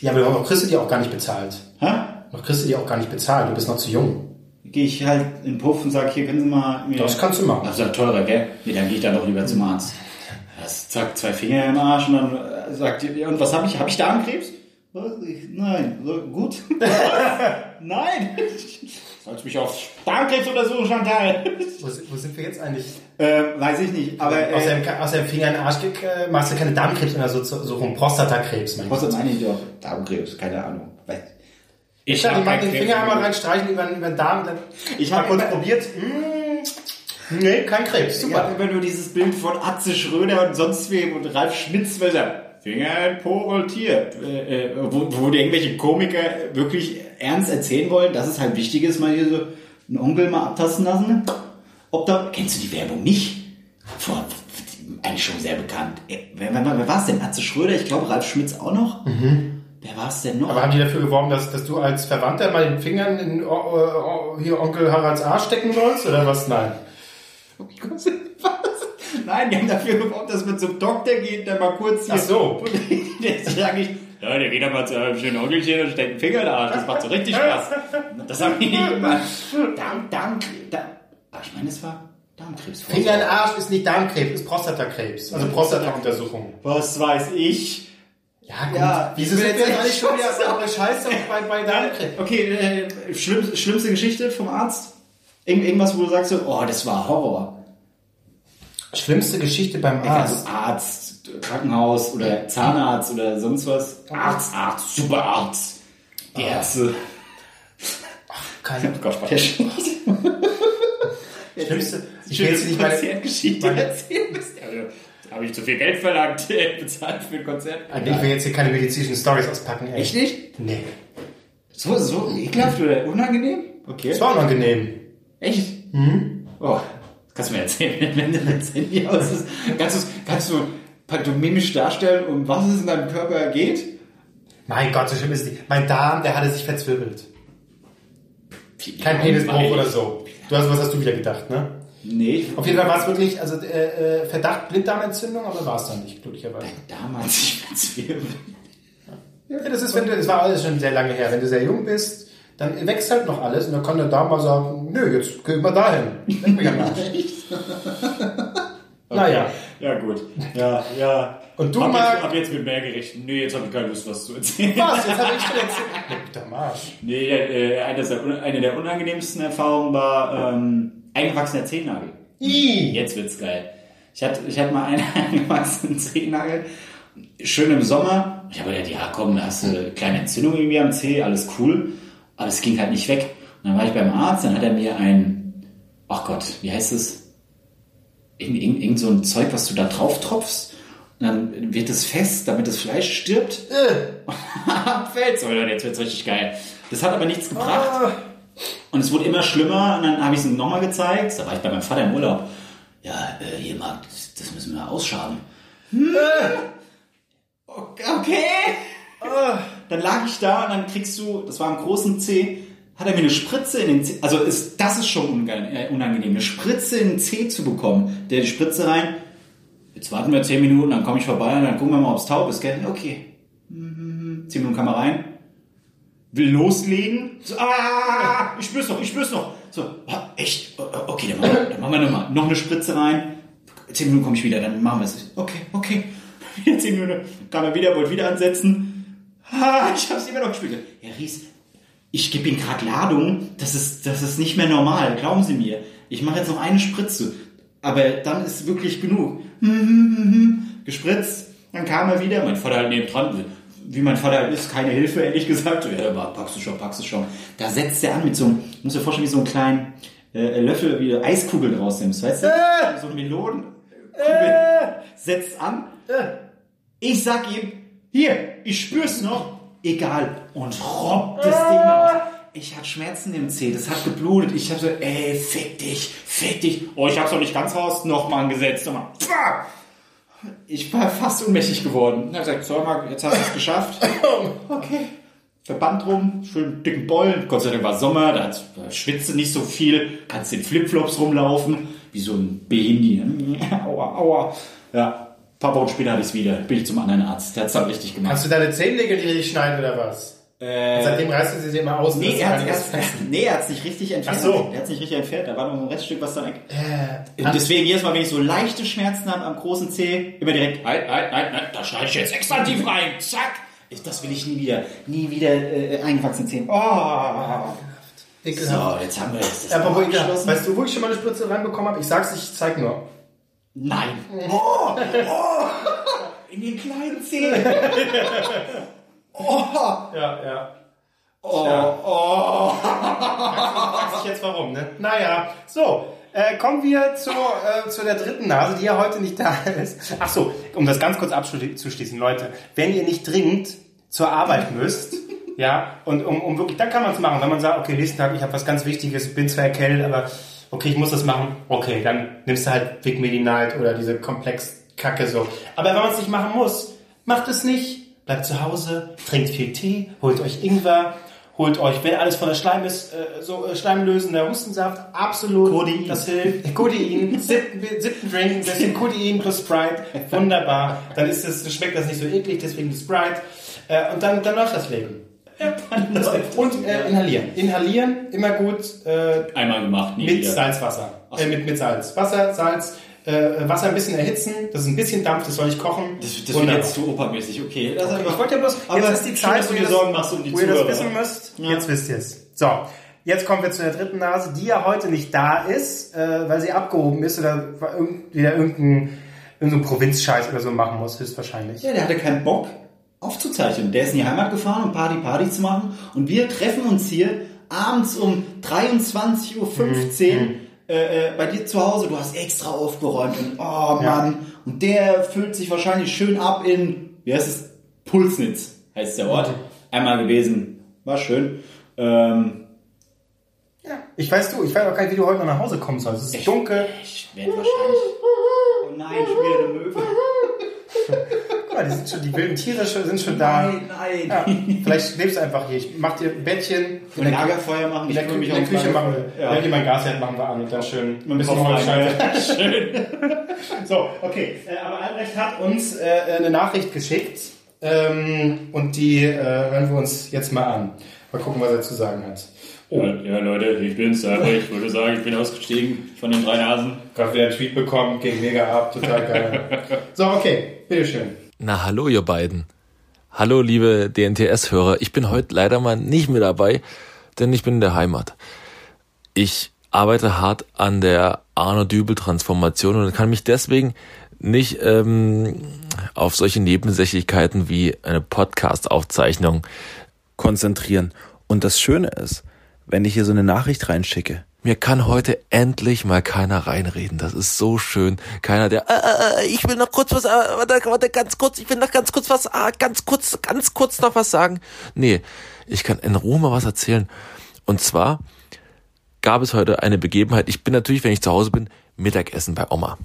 Ja, aber noch kriegst du die auch gar nicht bezahlt. Hä? Noch kriegst du die auch gar nicht bezahlt, du bist noch zu jung. Gehe ich halt in den Puff und sage, hier können Sie mal mir. Das kannst du machen. Das ist ja teurer, gell? Nee, dann gehe ich dann doch lieber zum Arzt. Das, zack, zwei Finger im Arsch und dann äh, sagt ihr, ja, und was habe ich? Habe ich Darmkrebs? Was? Ich, nein, so, gut. nein. Sollst mich auf Darmkrebs untersuchen, Chantal? Wo, wo sind wir jetzt eigentlich? äh, weiß ich nicht, aber aus, äh, deinem, aus deinem Finger in den Arsch äh, machst du keine Darmkrebsuntersuchung, Prostatakrebs, mein was Gott. meine ich doch? Darmkrebs, keine Ahnung. Weiß- Ich habe mal den Finger einmal reinstreichen über, den- über den Darm, Ich mal hab kurz probiert. Mm, nee, kein Krebs. Ich Super. habe immer nur dieses Bild von Atze Schröder und sonst wem und Ralf Schmitz, weil er Finger in Po rotiert. Äh, äh, wo, wo die irgendwelche Komiker wirklich ernst erzählen wollen, dass es halt wichtig ist, mal hier so einen Onkel mal abtasten lassen. Ob da, kennst du die Werbung nicht? Vor, eigentlich schon sehr bekannt. Äh, Wer, wer, wer war es denn? Atze Schröder? Ich glaube Ralf Schmitz auch noch. Wer war es denn noch? Aber haben die dafür geworben, dass, dass du als Verwandter mal den Finger in äh, hier Onkel Haralds Arsch stecken sollst? Oder was? Nein. Was? Nein, die haben dafür geworben, dass man zum Doktor geht, der mal kurz hier... Ach so. Der sage ich, ja, der geht aber zu einem schönen Onkelchen und steckt einen Finger in den Arsch. Das macht so richtig Spaß. Das haben die nicht gemacht. Darm, Darm, Darm, Ach, ich meine, es war Darmkrebs. Finger in den Arsch ist nicht Darmkrebs, ist Prostatakrebs. Also Prostata-Untersuchung. Was weiß ich? Ja, gut. Ja, Wieso sind wir jetzt eigentlich schon wieder bei Scheiße bei, bei Darmkrebs? Okay, äh, schlimm, schlimmste Geschichte vom Arzt? Irgend, irgendwas, wo du sagst so, oh, das war Horror. Schlimmste Geschichte beim Also Arzt. Arzt, Krankenhaus oder Zahnarzt oder sonst was. Arzt, Arzt, super Arzt. Die Ärzte. Keine Oh Gott, der Schlimmste. Ich will jetzt nicht meine, Konzertgeschichte meine- erzählen Habe ich zu viel Geld verlangt, bezahlt für ein Konzert? ich will jetzt hier keine medizinischen Stories auspacken. ey. Echt nicht? Nee. So, so ekelhaft oder unangenehm? Okay. Das war unangenehm. Echt? Mhm. Oh, das kannst du mir erzählen, wenn du das Handy aus ist. Kannst du, kannst du pantomimisch darstellen, um was es in deinem Körper geht? Mein Gott, so schlimm ist es nicht. Mein Darm, der hatte sich verzwirbelt. Kein Penisbruch oder so. Du hast, was hast du wieder gedacht, ne? Nee, Auf jeden Fall war es wirklich, also äh, äh, Verdacht Blinddarmentzündung, aber war es dann nicht, glücklicherweise. damals ich verzwirbelt. Ja, das ist, wenn du, das war alles schon sehr lange her. Wenn du sehr jung bist, dann wächst halt noch alles und dann kann der Darm mal sagen, nö, jetzt geh mal dahin. Am Arsch. Naja. Ja, gut. Ja, ja. Und du, ab Marc? Jetzt, ab jetzt mit mehr gerichten. Nee, jetzt habe ich keine Lust, was zu erzählen. Was? Jetzt habe ich schon erzählt. Leck mich am Arsch. Nee, äh, eine der, eine der unangenehmsten Erfahrungen war ähm, eingewachsener Zehennagel. Ih. Jetzt wird's geil. Ich hatte, ich hatte mal einen eingewachsenen Zehennagel. Schön im Sommer. Ich habe gedacht, ja komm, da hast du eine kleine Entzündung irgendwie am Zeh, alles cool. Aber es ging halt nicht weg. Und dann war ich beim Arzt, dann hat er mir ein, ach Gott, wie heißt es? Irgend, irgend, irgend so ein Zeug, was du da drauf tropfst. Und dann wird es fest, damit das Fleisch stirbt. Äh. Abfällt. So, Leute, jetzt wird's richtig geil. Das hat aber nichts gebracht. Ah. Und es wurde immer schlimmer und dann habe ich es nochmal gezeigt. Da war ich bei meinem Vater im Urlaub. Ja, äh, hier, Marc, das, das müssen wir ausschaben. Okay. Dann lag ich da und dann kriegst du, das war am großen C, hat er mir eine Spritze in den C, also ist, das ist schon äh, unangenehm, eine Spritze in den C zu bekommen. Der die Spritze rein, jetzt warten wir 10 Minuten, dann komme ich vorbei und dann gucken wir mal, ob es taub ist, gell? Okay. Mhm. 10 Minuten kam er rein. Will loslegen. So, ah, ich spür's noch, ich spür's noch. So, ah, echt? Okay, dann machen wir, dann machen wir nochmal. Noch eine Spritze rein. Zehn Minuten komme ich wieder, dann machen wir es. Okay, okay. Wieder zehn Minuten. Kam er wieder, wollte wieder ansetzen. Ah, ich hab's immer noch gespielt. Herr Ries, ich gebe Ihnen gerade Ladung. Das ist, das ist nicht mehr normal. Glauben Sie mir. Ich mache jetzt noch eine Spritze. Aber dann ist wirklich genug. Gespritzt. Dann kam er wieder. Mein Vater halt neben dran. Wie mein Vater halt ist, keine Hilfe, ehrlich gesagt. Ja, packst du schon, packst du schon. Da setzt er an mit so einem, muss dir vorstellen, wie so einen kleinen äh, Löffel, wie du Eiskugeln rausnimmst, weißt du? Äh. So eine Melonenkugel. Äh. Setzt an. Ich sag ihm, hier, ich spür's noch. Egal. Und robbt das Ding aus. Ich hatte Schmerzen im Zeh, das hat geblutet. Ich hab so, ey, fick dich, fick dich. Oh, ich hab's noch nicht ganz raus. Nochmal angesetzt. Nochmal. Pah! Ich war fast ohnmächtig geworden. Er hat gesagt, so, Marc, jetzt hast du es geschafft. Okay. Verband rum, schön dicken Bollen. Gott sei Dank war Sommer, da hat- da schwitzt nicht so viel. Kannst in Flipflops rumlaufen, wie so ein Behindi. aua, aua. Ja, ein paar Wochen später hatte ich es wieder. Bin ich zum anderen Arzt. Der hat's dann richtig gemacht. Hast du deine Zehennägel richtig schneiden oder was? Äh, Seitdem reißt du sie immer aus. Nee, er hat es nee, nicht richtig entfernt. Ach so. Er hat's nicht richtig entfernt. Da war noch ein Reststück, was dann. Äh, Und deswegen jedes Mal, wenn ich so leichte Schmerzen habe am großen Zeh, immer direkt, nein, nein, nein, nein, da schneide ich jetzt extra tief rein. Zack. Ich, das will ich nie wieder, nie wieder äh, eingewachsene Zähne. Oh. ekelhaft. So, jetzt haben wir das. Ja, aber wo abgeschlossen. Weißt du, wo ich schon mal eine Spritze reinbekommen habe? Ich sag's, ich zeig nur. Nein. Oh, oh. In den kleinen Zehen. Oh. Ja, ja. Oh, oh. Fragt sich jetzt warum, ne? Naja, so. Äh, kommen wir zu, äh, zu der dritten Nase, die ja heute nicht da ist. Ach so, um das ganz kurz abzuschließen, Leute. Wenn ihr nicht dringend zur Arbeit müsst, ja, und um, um wirklich, dann kann man es machen. Wenn man sagt, okay, nächsten Tag, ich habe was ganz Wichtiges, bin zwar erkältet, aber okay, ich muss das machen. Okay, dann nimmst du halt Vic Medi-Night oder diese Komplex-Kacke so. Aber wenn man es nicht machen muss, macht es nicht. Bleibt zu Hause, trinkt viel Tee, holt euch Ingwer, holt euch, wenn alles von der Schleim ist, äh, so äh, schleimlösender Hustensaft, absolut. Codein. Das hilft. Codein, siebten, siebten Drink, ein bisschen Codein plus Sprite, wunderbar. Dann ist es, schmeckt das nicht so eklig, deswegen die Sprite. Äh, und dann, dann läuft das Leben. Ja, das und äh, inhalieren. Inhalieren, immer gut, äh, Einmal gemacht, nie mit wieder. Salzwasser. Äh, mit, mit Salz. Wasser, Salz, äh, Wasser ein bisschen erhitzen, das ist ein bisschen Dampf, das soll nicht kochen. Das, das wird jetzt zu opermäßig, okay. Das ist Ich wollte ja bloß, Aber jetzt ist die schön, Zeit, dass du wo dir ihr Sorgen das- machst um die wo ihr das Zuhörer. wissen müsst. Ja. Jetzt wisst ihr es. So, jetzt kommen wir zu der dritten Nase, die ja heute nicht da ist, äh, weil sie abgehoben ist oder wieder irgendein, irgendein Provinzscheiß oder so machen muss, höchstwahrscheinlich. Ja, der hatte keinen Bock aufzuzeichnen. Der ist in die Heimat gefahren, um Party Party zu machen. Und wir treffen uns hier abends um 23.15 Uhr äh, äh, bei dir zu Hause. Du hast extra aufgeräumt und oh Mann. Und der füllt sich wahrscheinlich schön ab in, wie heißt es? Pulsnitz heißt der Ort. Einmal gewesen. War schön. Ähm, Ich weiß du, ich weiß auch gar nicht, wie du heute noch nach Hause kommen sollst. Es ist dunkel. ich werde wahrscheinlich. Oh nein, schon wieder eine Möwe. Guck mal, die, sind schon, die wilden Tiere sind schon da. Nein, nein. Ja, vielleicht schläfst du einfach hier. Ich mach dir ein Bettchen. Und Lagerfeuer machen. In der, kümmere Kü in der Küche machen wir. Ja. Wenn jemand Gas hat, machen wir an und dann schön Ein bisschen Holzscheite. Schön. so, okay. Äh, aber Albrecht hat uns äh, eine Nachricht geschickt ähm, und die äh, hören wir uns jetzt mal an. Mal gucken, was er zu sagen hat. Oh, Ja, ja, Leute, ich bin's, aber ich würde sagen, ich bin ausgestiegen von den drei Nasen. gerade wieder einen Tweet bekommen, ging mega ab, total geil. so, okay, bitteschön. Na, hallo, ihr beiden. Hallo, liebe DNTS-Hörer. Ich bin heute leider mal nicht mehr dabei, denn ich bin in der Heimat. Ich arbeite hart an der Arno-Dübel-Transformation und kann mich deswegen nicht ähm, auf solche Nebensächlichkeiten wie eine Podcast-Aufzeichnung konzentrieren. Und das Schöne ist, wenn ich hier so eine Nachricht reinschicke, mir kann heute endlich mal keiner reinreden. Das ist so schön. Keiner, der, äh, äh, ich will noch kurz was, äh, warte, warte, ganz kurz, ich will noch ganz kurz was, ah, ganz kurz, ganz kurz noch was sagen. Nee, ich kann in Ruhe mal was erzählen. Und zwar gab es heute eine Begebenheit. Ich bin natürlich, wenn ich zu Hause bin, Mittagessen bei Oma.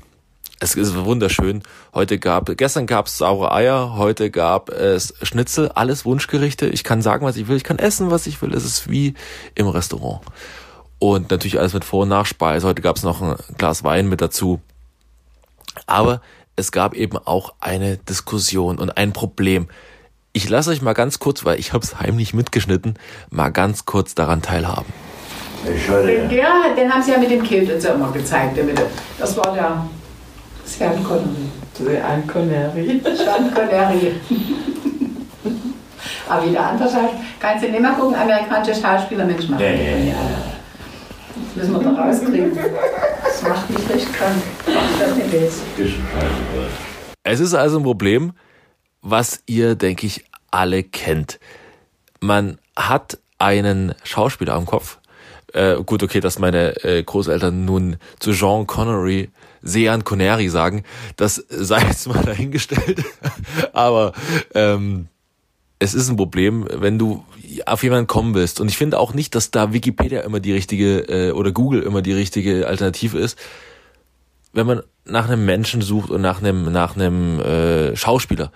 Es ist wunderschön. Heute gab, gestern gab es saure Eier, heute gab es Schnitzel, alles Wunschgerichte. Ich kann sagen, was ich will, ich kann essen, was ich will. Es ist wie im Restaurant. Und natürlich alles mit Vor- und Nachspeise. Heute gab es noch ein Glas Wein mit dazu. Aber es gab eben auch eine Diskussion und ein Problem. Ich lasse euch mal ganz kurz, weil ich habe es heimlich mitgeschnitten, mal ganz kurz daran teilhaben. Den, der, den haben sie ja mit dem Kind und so immer gezeigt. Der mit dem, das war der Sean Connery. Sean Connery. Sean Connery. Aber wieder anders Schauspieler. Kannst du nicht mehr gucken, amerikanische Schauspieler, Mensch, machen. Ja. Müssen wir da rauskriegen. Das macht mich richtig krank. Das. Es ist also ein Problem, was ihr, denke ich, alle kennt. Man hat einen Schauspieler am Kopf. Äh, gut, okay, dass meine äh, Großeltern nun zu Jean Connery Sean Connery sagen, das sei jetzt mal dahingestellt. Aber ähm, es ist ein Problem, wenn du auf jemanden kommen willst. Und ich finde auch nicht, dass da Wikipedia immer die richtige äh, oder Google immer die richtige Alternative ist. Wenn man nach einem Menschen sucht und nach einem nach einem äh, Schauspieler,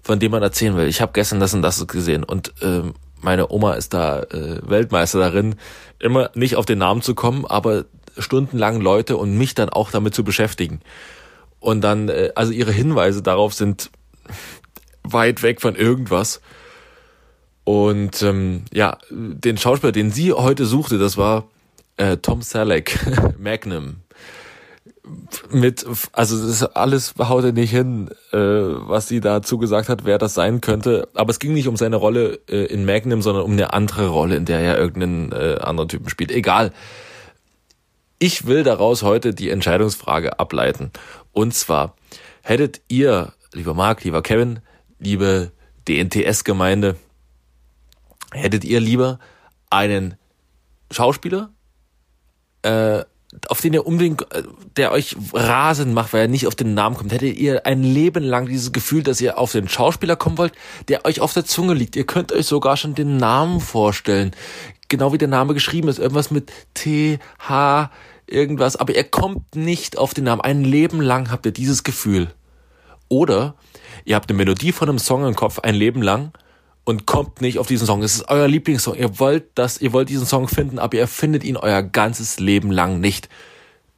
von dem man erzählen will. Ich habe gestern das und das gesehen und äh, meine Oma ist da äh, Weltmeister darin, immer nicht auf den Namen zu kommen, aber stundenlang Leute und mich dann auch damit zu beschäftigen. Und dann, äh, also ihre Hinweise darauf sind weit weg von irgendwas. Und ähm, ja, den Schauspieler, den sie heute suchte, das war äh, Tom Selleck, Magnum. Mit, also das ist alles haut er nicht hin, äh, was sie dazu gesagt hat, wer das sein könnte. Aber es ging nicht um seine Rolle äh, in Magnum, sondern um eine andere Rolle, in der er irgendeinen äh, anderen Typen spielt. Egal. Ich will daraus heute die Entscheidungsfrage ableiten. Und zwar, hättet ihr, lieber Marc, lieber Kevin, liebe DNTS-Gemeinde, hättet ihr lieber einen Schauspieler, äh, auf den ihr unbedingt, äh, der euch rasend macht, weil er nicht auf den Namen kommt, hättet ihr ein Leben lang dieses Gefühl, dass ihr auf den Schauspieler kommen wollt, der euch auf der Zunge liegt. Ihr könnt euch sogar schon den Namen vorstellen. Genau wie der Name geschrieben ist. Irgendwas mit T, H, irgendwas. Aber ihr kommt nicht auf den Namen. Ein Leben lang habt ihr dieses Gefühl. Oder ihr habt eine Melodie von einem Song im Kopf ein Leben lang und kommt nicht auf diesen Song. Es ist euer Lieblingssong. Ihr wollt das, ihr wollt diesen Song finden, aber ihr findet ihn euer ganzes Leben lang nicht.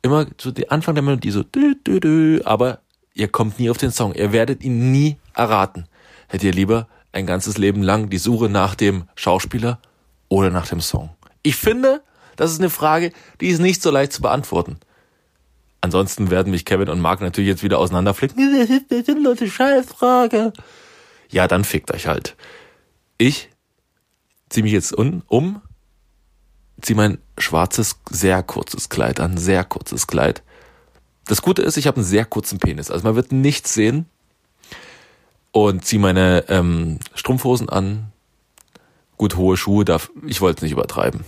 Immer zu so Anfang der Melodie so, dü, dü, dü, aber ihr kommt nie auf den Song. Ihr werdet ihn nie erraten. Hättet ihr lieber ein ganzes Leben lang die Suche nach dem Schauspieler oder nach dem Song? Ich finde, das ist eine Frage, die ist nicht so leicht zu beantworten. Ansonsten werden mich Kevin und Mark natürlich jetzt wieder auseinanderflicken. Das ist eine Scheißfrage. Ja, dann fickt euch halt. Ich ziehe mich jetzt um, um ziehe mein schwarzes, sehr kurzes Kleid an, sehr kurzes Kleid. Das Gute ist, ich habe einen sehr kurzen Penis, also man wird nichts sehen. Und ziehe meine ähm, Strumpfhosen an, gut hohe Schuhe, darf, ich wollte es nicht übertreiben.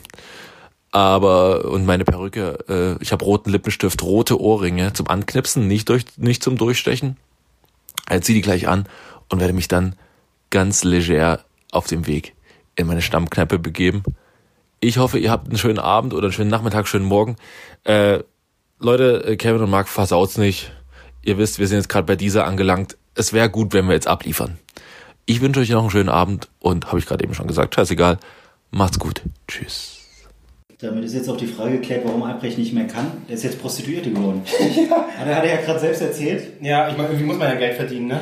Aber und meine Perücke, äh, ich habe roten Lippenstift, rote Ohrringe zum Anknipsen, nicht durch, nicht zum Durchstechen. Also zieh die gleich an und werde mich dann ganz leger auf dem Weg in meine Stammkneipe begeben. Ich hoffe, ihr habt einen schönen Abend oder einen schönen Nachmittag, schönen Morgen. Äh, Leute, äh, Kevin und Mark, versaut's nicht. Ihr wisst, wir sind jetzt gerade bei dieser angelangt. Es wäre gut, wenn wir jetzt abliefern. Ich wünsche euch noch einen schönen Abend und habe ich gerade eben schon gesagt, scheißegal. Macht's gut. Tschüss. Damit ist jetzt auch die Frage geklärt, warum Albrecht nicht mehr kann. Der ist jetzt Prostituierte geworden. ja. Hat er, hat er ja gerade selbst erzählt. Ja, ich meine, irgendwie muss man ja Geld verdienen, ne?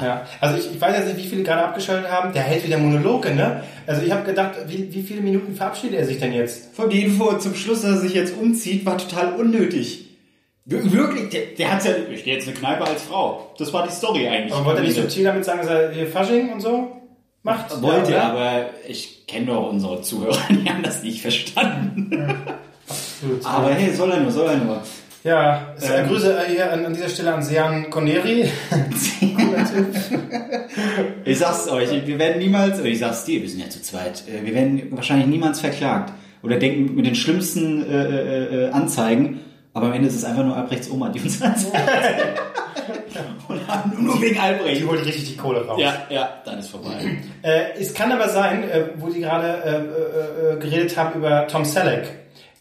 Ja. Ja. Also ich, ich weiß jetzt nicht, wie viele gerade abgeschaltet haben. Der hält wieder Monologe, ne? Also ich habe gedacht, wie, wie viele Minuten verabschiedet er sich denn jetzt? Von die Info zum Schluss, dass er sich jetzt umzieht, war total unnötig. Wir- Wirklich, der, der hat ja. Ich gehe jetzt eine Kneipe als Frau. Das war die Story eigentlich. Aber wollte er nicht subtil damit sagen, dass er hier Fasching und so macht? Wollte, ja, aber ich kenne doch unsere Zuhörer, die haben das nicht verstanden. Gut. Aber hey, soll er nur, soll er nur. Ja, äh, Ähm. Grüße hier an, an dieser Stelle an Sean Connery. Ich sag's euch, wir werden niemals, oder ich sag's dir, wir sind ja zu zweit, äh, wir werden wahrscheinlich niemals verklagt. Oder denken mit den schlimmsten äh, äh, äh, Anzeigen, aber am Ende ist es einfach nur Albrechts Oma, die uns anzeigt. Und haben nur wegen Albrecht. Die holt richtig die Kohle raus. Ja, ja, dann ist vorbei. Äh, es kann aber sein, äh, wo die gerade äh, äh, äh, geredet haben über Tom Selleck,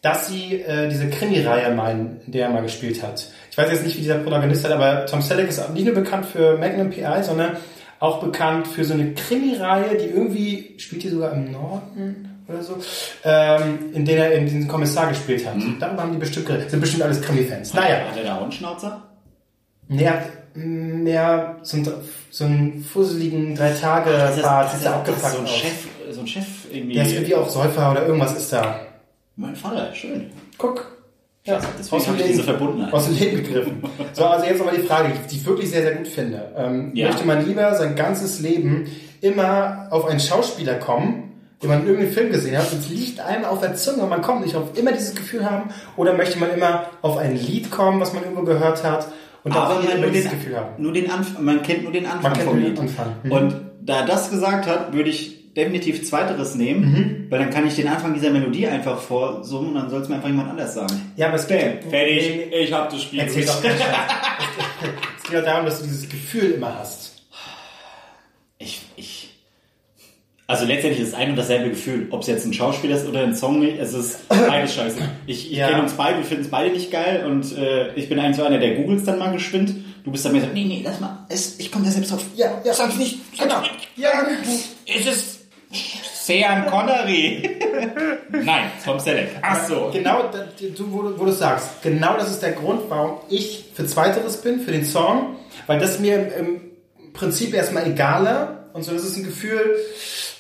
dass sie äh, diese Krimi-Reihe meinen, in der er mal gespielt hat. Ich weiß jetzt nicht, wie dieser Protagonist hat, aber Tom Selleck ist nicht nur bekannt für Magnum PI, sondern auch bekannt für so eine Krimi-Reihe, die irgendwie, spielt die sogar im Norden oder so, ähm, in der er in diesen Kommissar gespielt hat. Darüber haben die bestimmt geredet. Sind bestimmt alles Krimi-Fans. Naja, Hat er da auch einen Schnauzer? Nee, hat mehr so einen, so einen fusseligen drei tage Bart, ist, ist abgefuckt so ein. Chef, so ein Chef irgendwie. Der ist irgendwie auch Säufer oder irgendwas ist da. Mein Vater, schön. Guck. Ja, Deswegen aus dem habe ich Leben- diese Verbundenheit. Aus dem Leben gegriffen. So, also jetzt nochmal die Frage, die ich wirklich sehr, sehr gut finde. Ähm, Ja. Möchte man lieber sein ganzes Leben immer auf einen Schauspieler kommen, den man in irgendeinem Film gesehen hat, und es liegt einem auf der Zunge und man kommt nicht auf immer dieses Gefühl haben, oder möchte man immer auf ein Lied kommen, was man irgendwo gehört hat, und Aber auch man immer nur dieses den, Gefühl haben? nur den Anfang, man kennt nur den Anfang Man kennt vom nur den Lied. Anfang. Mhm. Und da er das gesagt hat, würde ich definitiv zweiteres nehmen, Mhm. weil dann kann ich den Anfang dieser Melodie einfach vorsummen und dann soll es mir einfach jemand anders sagen. Ja, aber es geht, Fertig, ich hab das Spiel Erzähl doch. Es geht doch darum, dass du dieses Gefühl immer hast. Ich, ich, also letztendlich ist es ein und dasselbe Gefühl, ob es jetzt ein Schauspieler ist oder ein Song, es ist beides scheiße. Ich, ich Ja. kenne uns beide, wir finden es beide nicht geil und äh, ich bin eigentlich so einer, der googelt dann mal geschwind. Du bist dann mehr so, nee, nee, lass mal, es, ich komme da selbst auf. Ja, ja. Sag's nicht, Genau. Ja, es ist Sean Connery. Nein, Tom Selleck. Ach so. Genau, du, wo, du, wo du sagst, genau das ist der Grund, warum ich für Zweiteres bin, für den Song, weil das mir im Prinzip erstmal egaler und so, das ist ein Gefühl,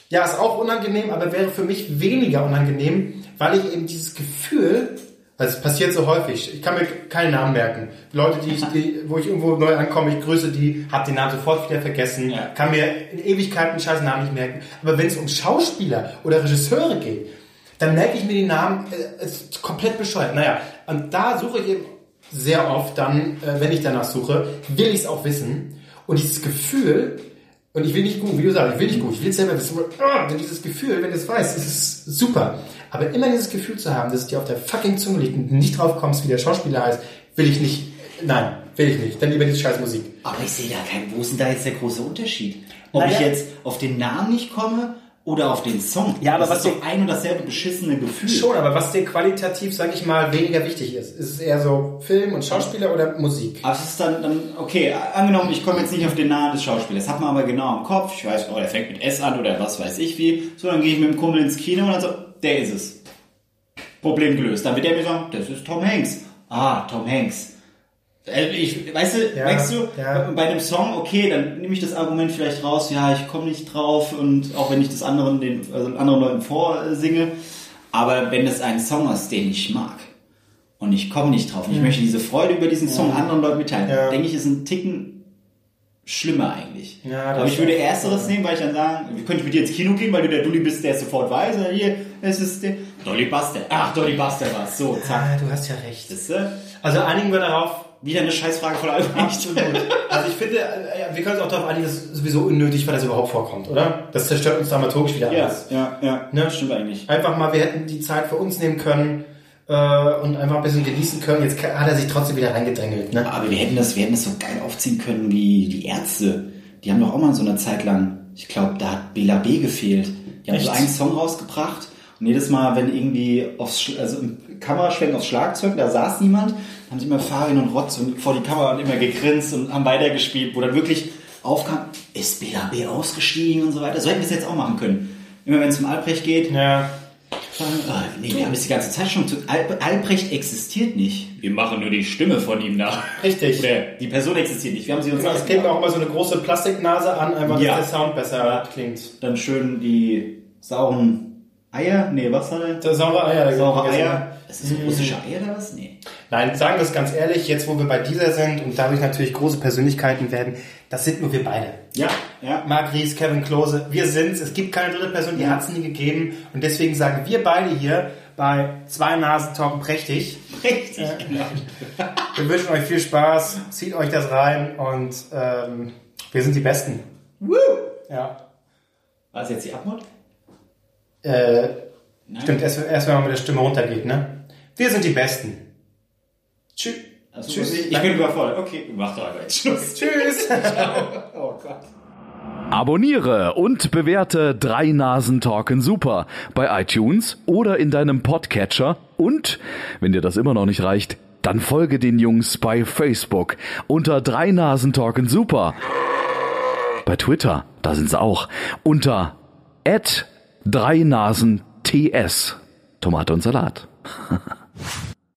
ja, ist auch unangenehm, aber wäre für mich weniger unangenehm, weil ich eben dieses Gefühl, weil es passiert so häufig, ich kann mir keinen Namen merken. Leute, die ich, die, wo ich irgendwo neu ankomme, ich grüße die, hab den Namen sofort wieder vergessen, Ja. kann mir in Ewigkeiten einen scheiß Namen nicht merken. Aber wenn es um Schauspieler oder Regisseure geht, dann merke ich mir die Namen äh, ist komplett bescheuert. Naja, und da suche ich eben sehr oft dann, äh, wenn ich danach suche, will ich es auch wissen. Und dieses Gefühl, und ich will nicht gut, wie du sagst, ich will nicht gut, ich will es selber wissen. Ah, Denn dieses Gefühl, wenn du es weißt, das ist super. Aber immer dieses Gefühl zu haben, dass es dir auf der fucking Zunge liegt und du nicht drauf kommst, wie der Schauspieler heißt, will ich nicht. Nein, will ich nicht. Dann lieber diese scheiß Musik. Aber ich sehe da keinen, wo ist denn da jetzt der große Unterschied? Ob Naja. ich jetzt auf den Namen nicht komme oder auf den Song. Ja, aber das was ist doch ein und dasselbe beschissene Gefühl. Schon, aber was dir qualitativ, sag ich mal, weniger wichtig ist, ist es eher so Film und Schauspieler oder Musik? Aber es ist dann, dann, okay, angenommen, ich komme jetzt nicht auf den Namen des Schauspielers, hab man aber genau im Kopf, ich weiß, oh, der fängt mit S an oder was weiß ich wie, so, dann gehe ich mit dem Kumpel ins Kino und dann so, der ist es. Problem gelöst. Dann wird der mir sagen, das ist Tom Hanks. Ah, Tom Hanks. Äh, Ich, weißt du, Ja, weißt du, ja. bei einem Song, okay, dann nehme ich das Argument vielleicht raus, ja, ich komme nicht drauf und auch wenn ich das anderen, den, also anderen Leuten vorsinge, aber wenn es ein Song ist, den ich mag und ich komme nicht drauf und ich möchte diese Freude über diesen Song anderen Leuten mitteilen, Ja. denke ich, ist ein Ticken schlimmer eigentlich. Ja, das aber ich würde ersteres nehmen, weil ich dann sagen, wir könnten mit dir ins Kino gehen, weil du der Dulli bist, der es sofort weiß, hier, es ist der Dolly Buster. Ach, Dolly Buster war es. So, zack. Ah, du hast ja recht. Siehst du? Also einigen wir darauf, Wieder eine Scheißfrage von Albrecht. Also ich finde, äh, wir können uns auch darauf einigen, dass es sowieso unnötig war, dass es überhaupt vorkommt, oder? Das zerstört uns dramaturgisch wieder Ja, alles. ja, ja. Ne? Stimmt eigentlich. Einfach mal, wir hätten die Zeit für uns nehmen können äh, und einfach ein bisschen genießen können. Jetzt hat er sich trotzdem wieder reingedrängelt. Ne? Aber wir hätten das, wir hätten das so geil aufziehen können wie die Ärzte. Die haben doch auch mal so eine Zeit lang, ich glaube, da hat Bela B gefehlt. Die haben so Echt? einen Song rausgebracht und jedes Mal, wenn irgendwie aufs, also im Kameraschwenk aufs Schlagzeug, da saß niemand, haben sie immer Farin und Rotz und vor die Kamera und immer gegrinst und haben weitergespielt, wo dann wirklich aufkam, ist Bela B ausgestiegen und so weiter. So hätten wir es jetzt auch machen können. Immer wenn es um Albrecht geht, Ja. sagen, ah, nee, wir haben es die ganze Zeit schon zu, Al Albrecht existiert nicht. Wir machen nur die Stimme von ihm nach. Richtig. Oder die Person existiert nicht. Wir haben sie uns Genau, es kleben auch immer so eine große Plastiknase an, einfach, Ja. dass der Sound besser klingt. dann schön die sauren Eier. Nee, was hat er? Der saure Eier. Saure. Eier. Ist das russische Eier oder was? Nee. Nein, sagen wir es ganz ehrlich, jetzt wo wir bei dieser sind und dadurch natürlich große Persönlichkeiten werden, das sind nur wir beide. Ja, ja. Marc Ries, Kevin Klose, wir sind's. Es gibt keine dritte Person, die hat's nie gegeben. Und deswegen sagen wir beide hier bei Zwei Nasen talken prächtig. Richtig, genau. Wir wünschen euch viel Spaß, zieht euch das rein und ähm, wir sind die Besten. Woo! Ja. War es jetzt die Abmod? Äh, Nein. stimmt, erst, erst wenn man mit der Stimme runtergeht, ne? Wir sind die Besten. Tschüss. Also, Tschüss. Ich, ich bin überfordert. Okay, mach doch einfach jetzt Schluss. Tschüss. Oh Gott. Abonniere und bewerte Drei Nasen Talken Super bei iTunes oder in deinem Podcatcher und, wenn dir das immer noch nicht reicht, dann folge den Jungs bei Facebook unter Drei Nasen Talken Super. Bei Twitter, da sind sie auch, unter Drei Nasen TS. Tomate und Salat.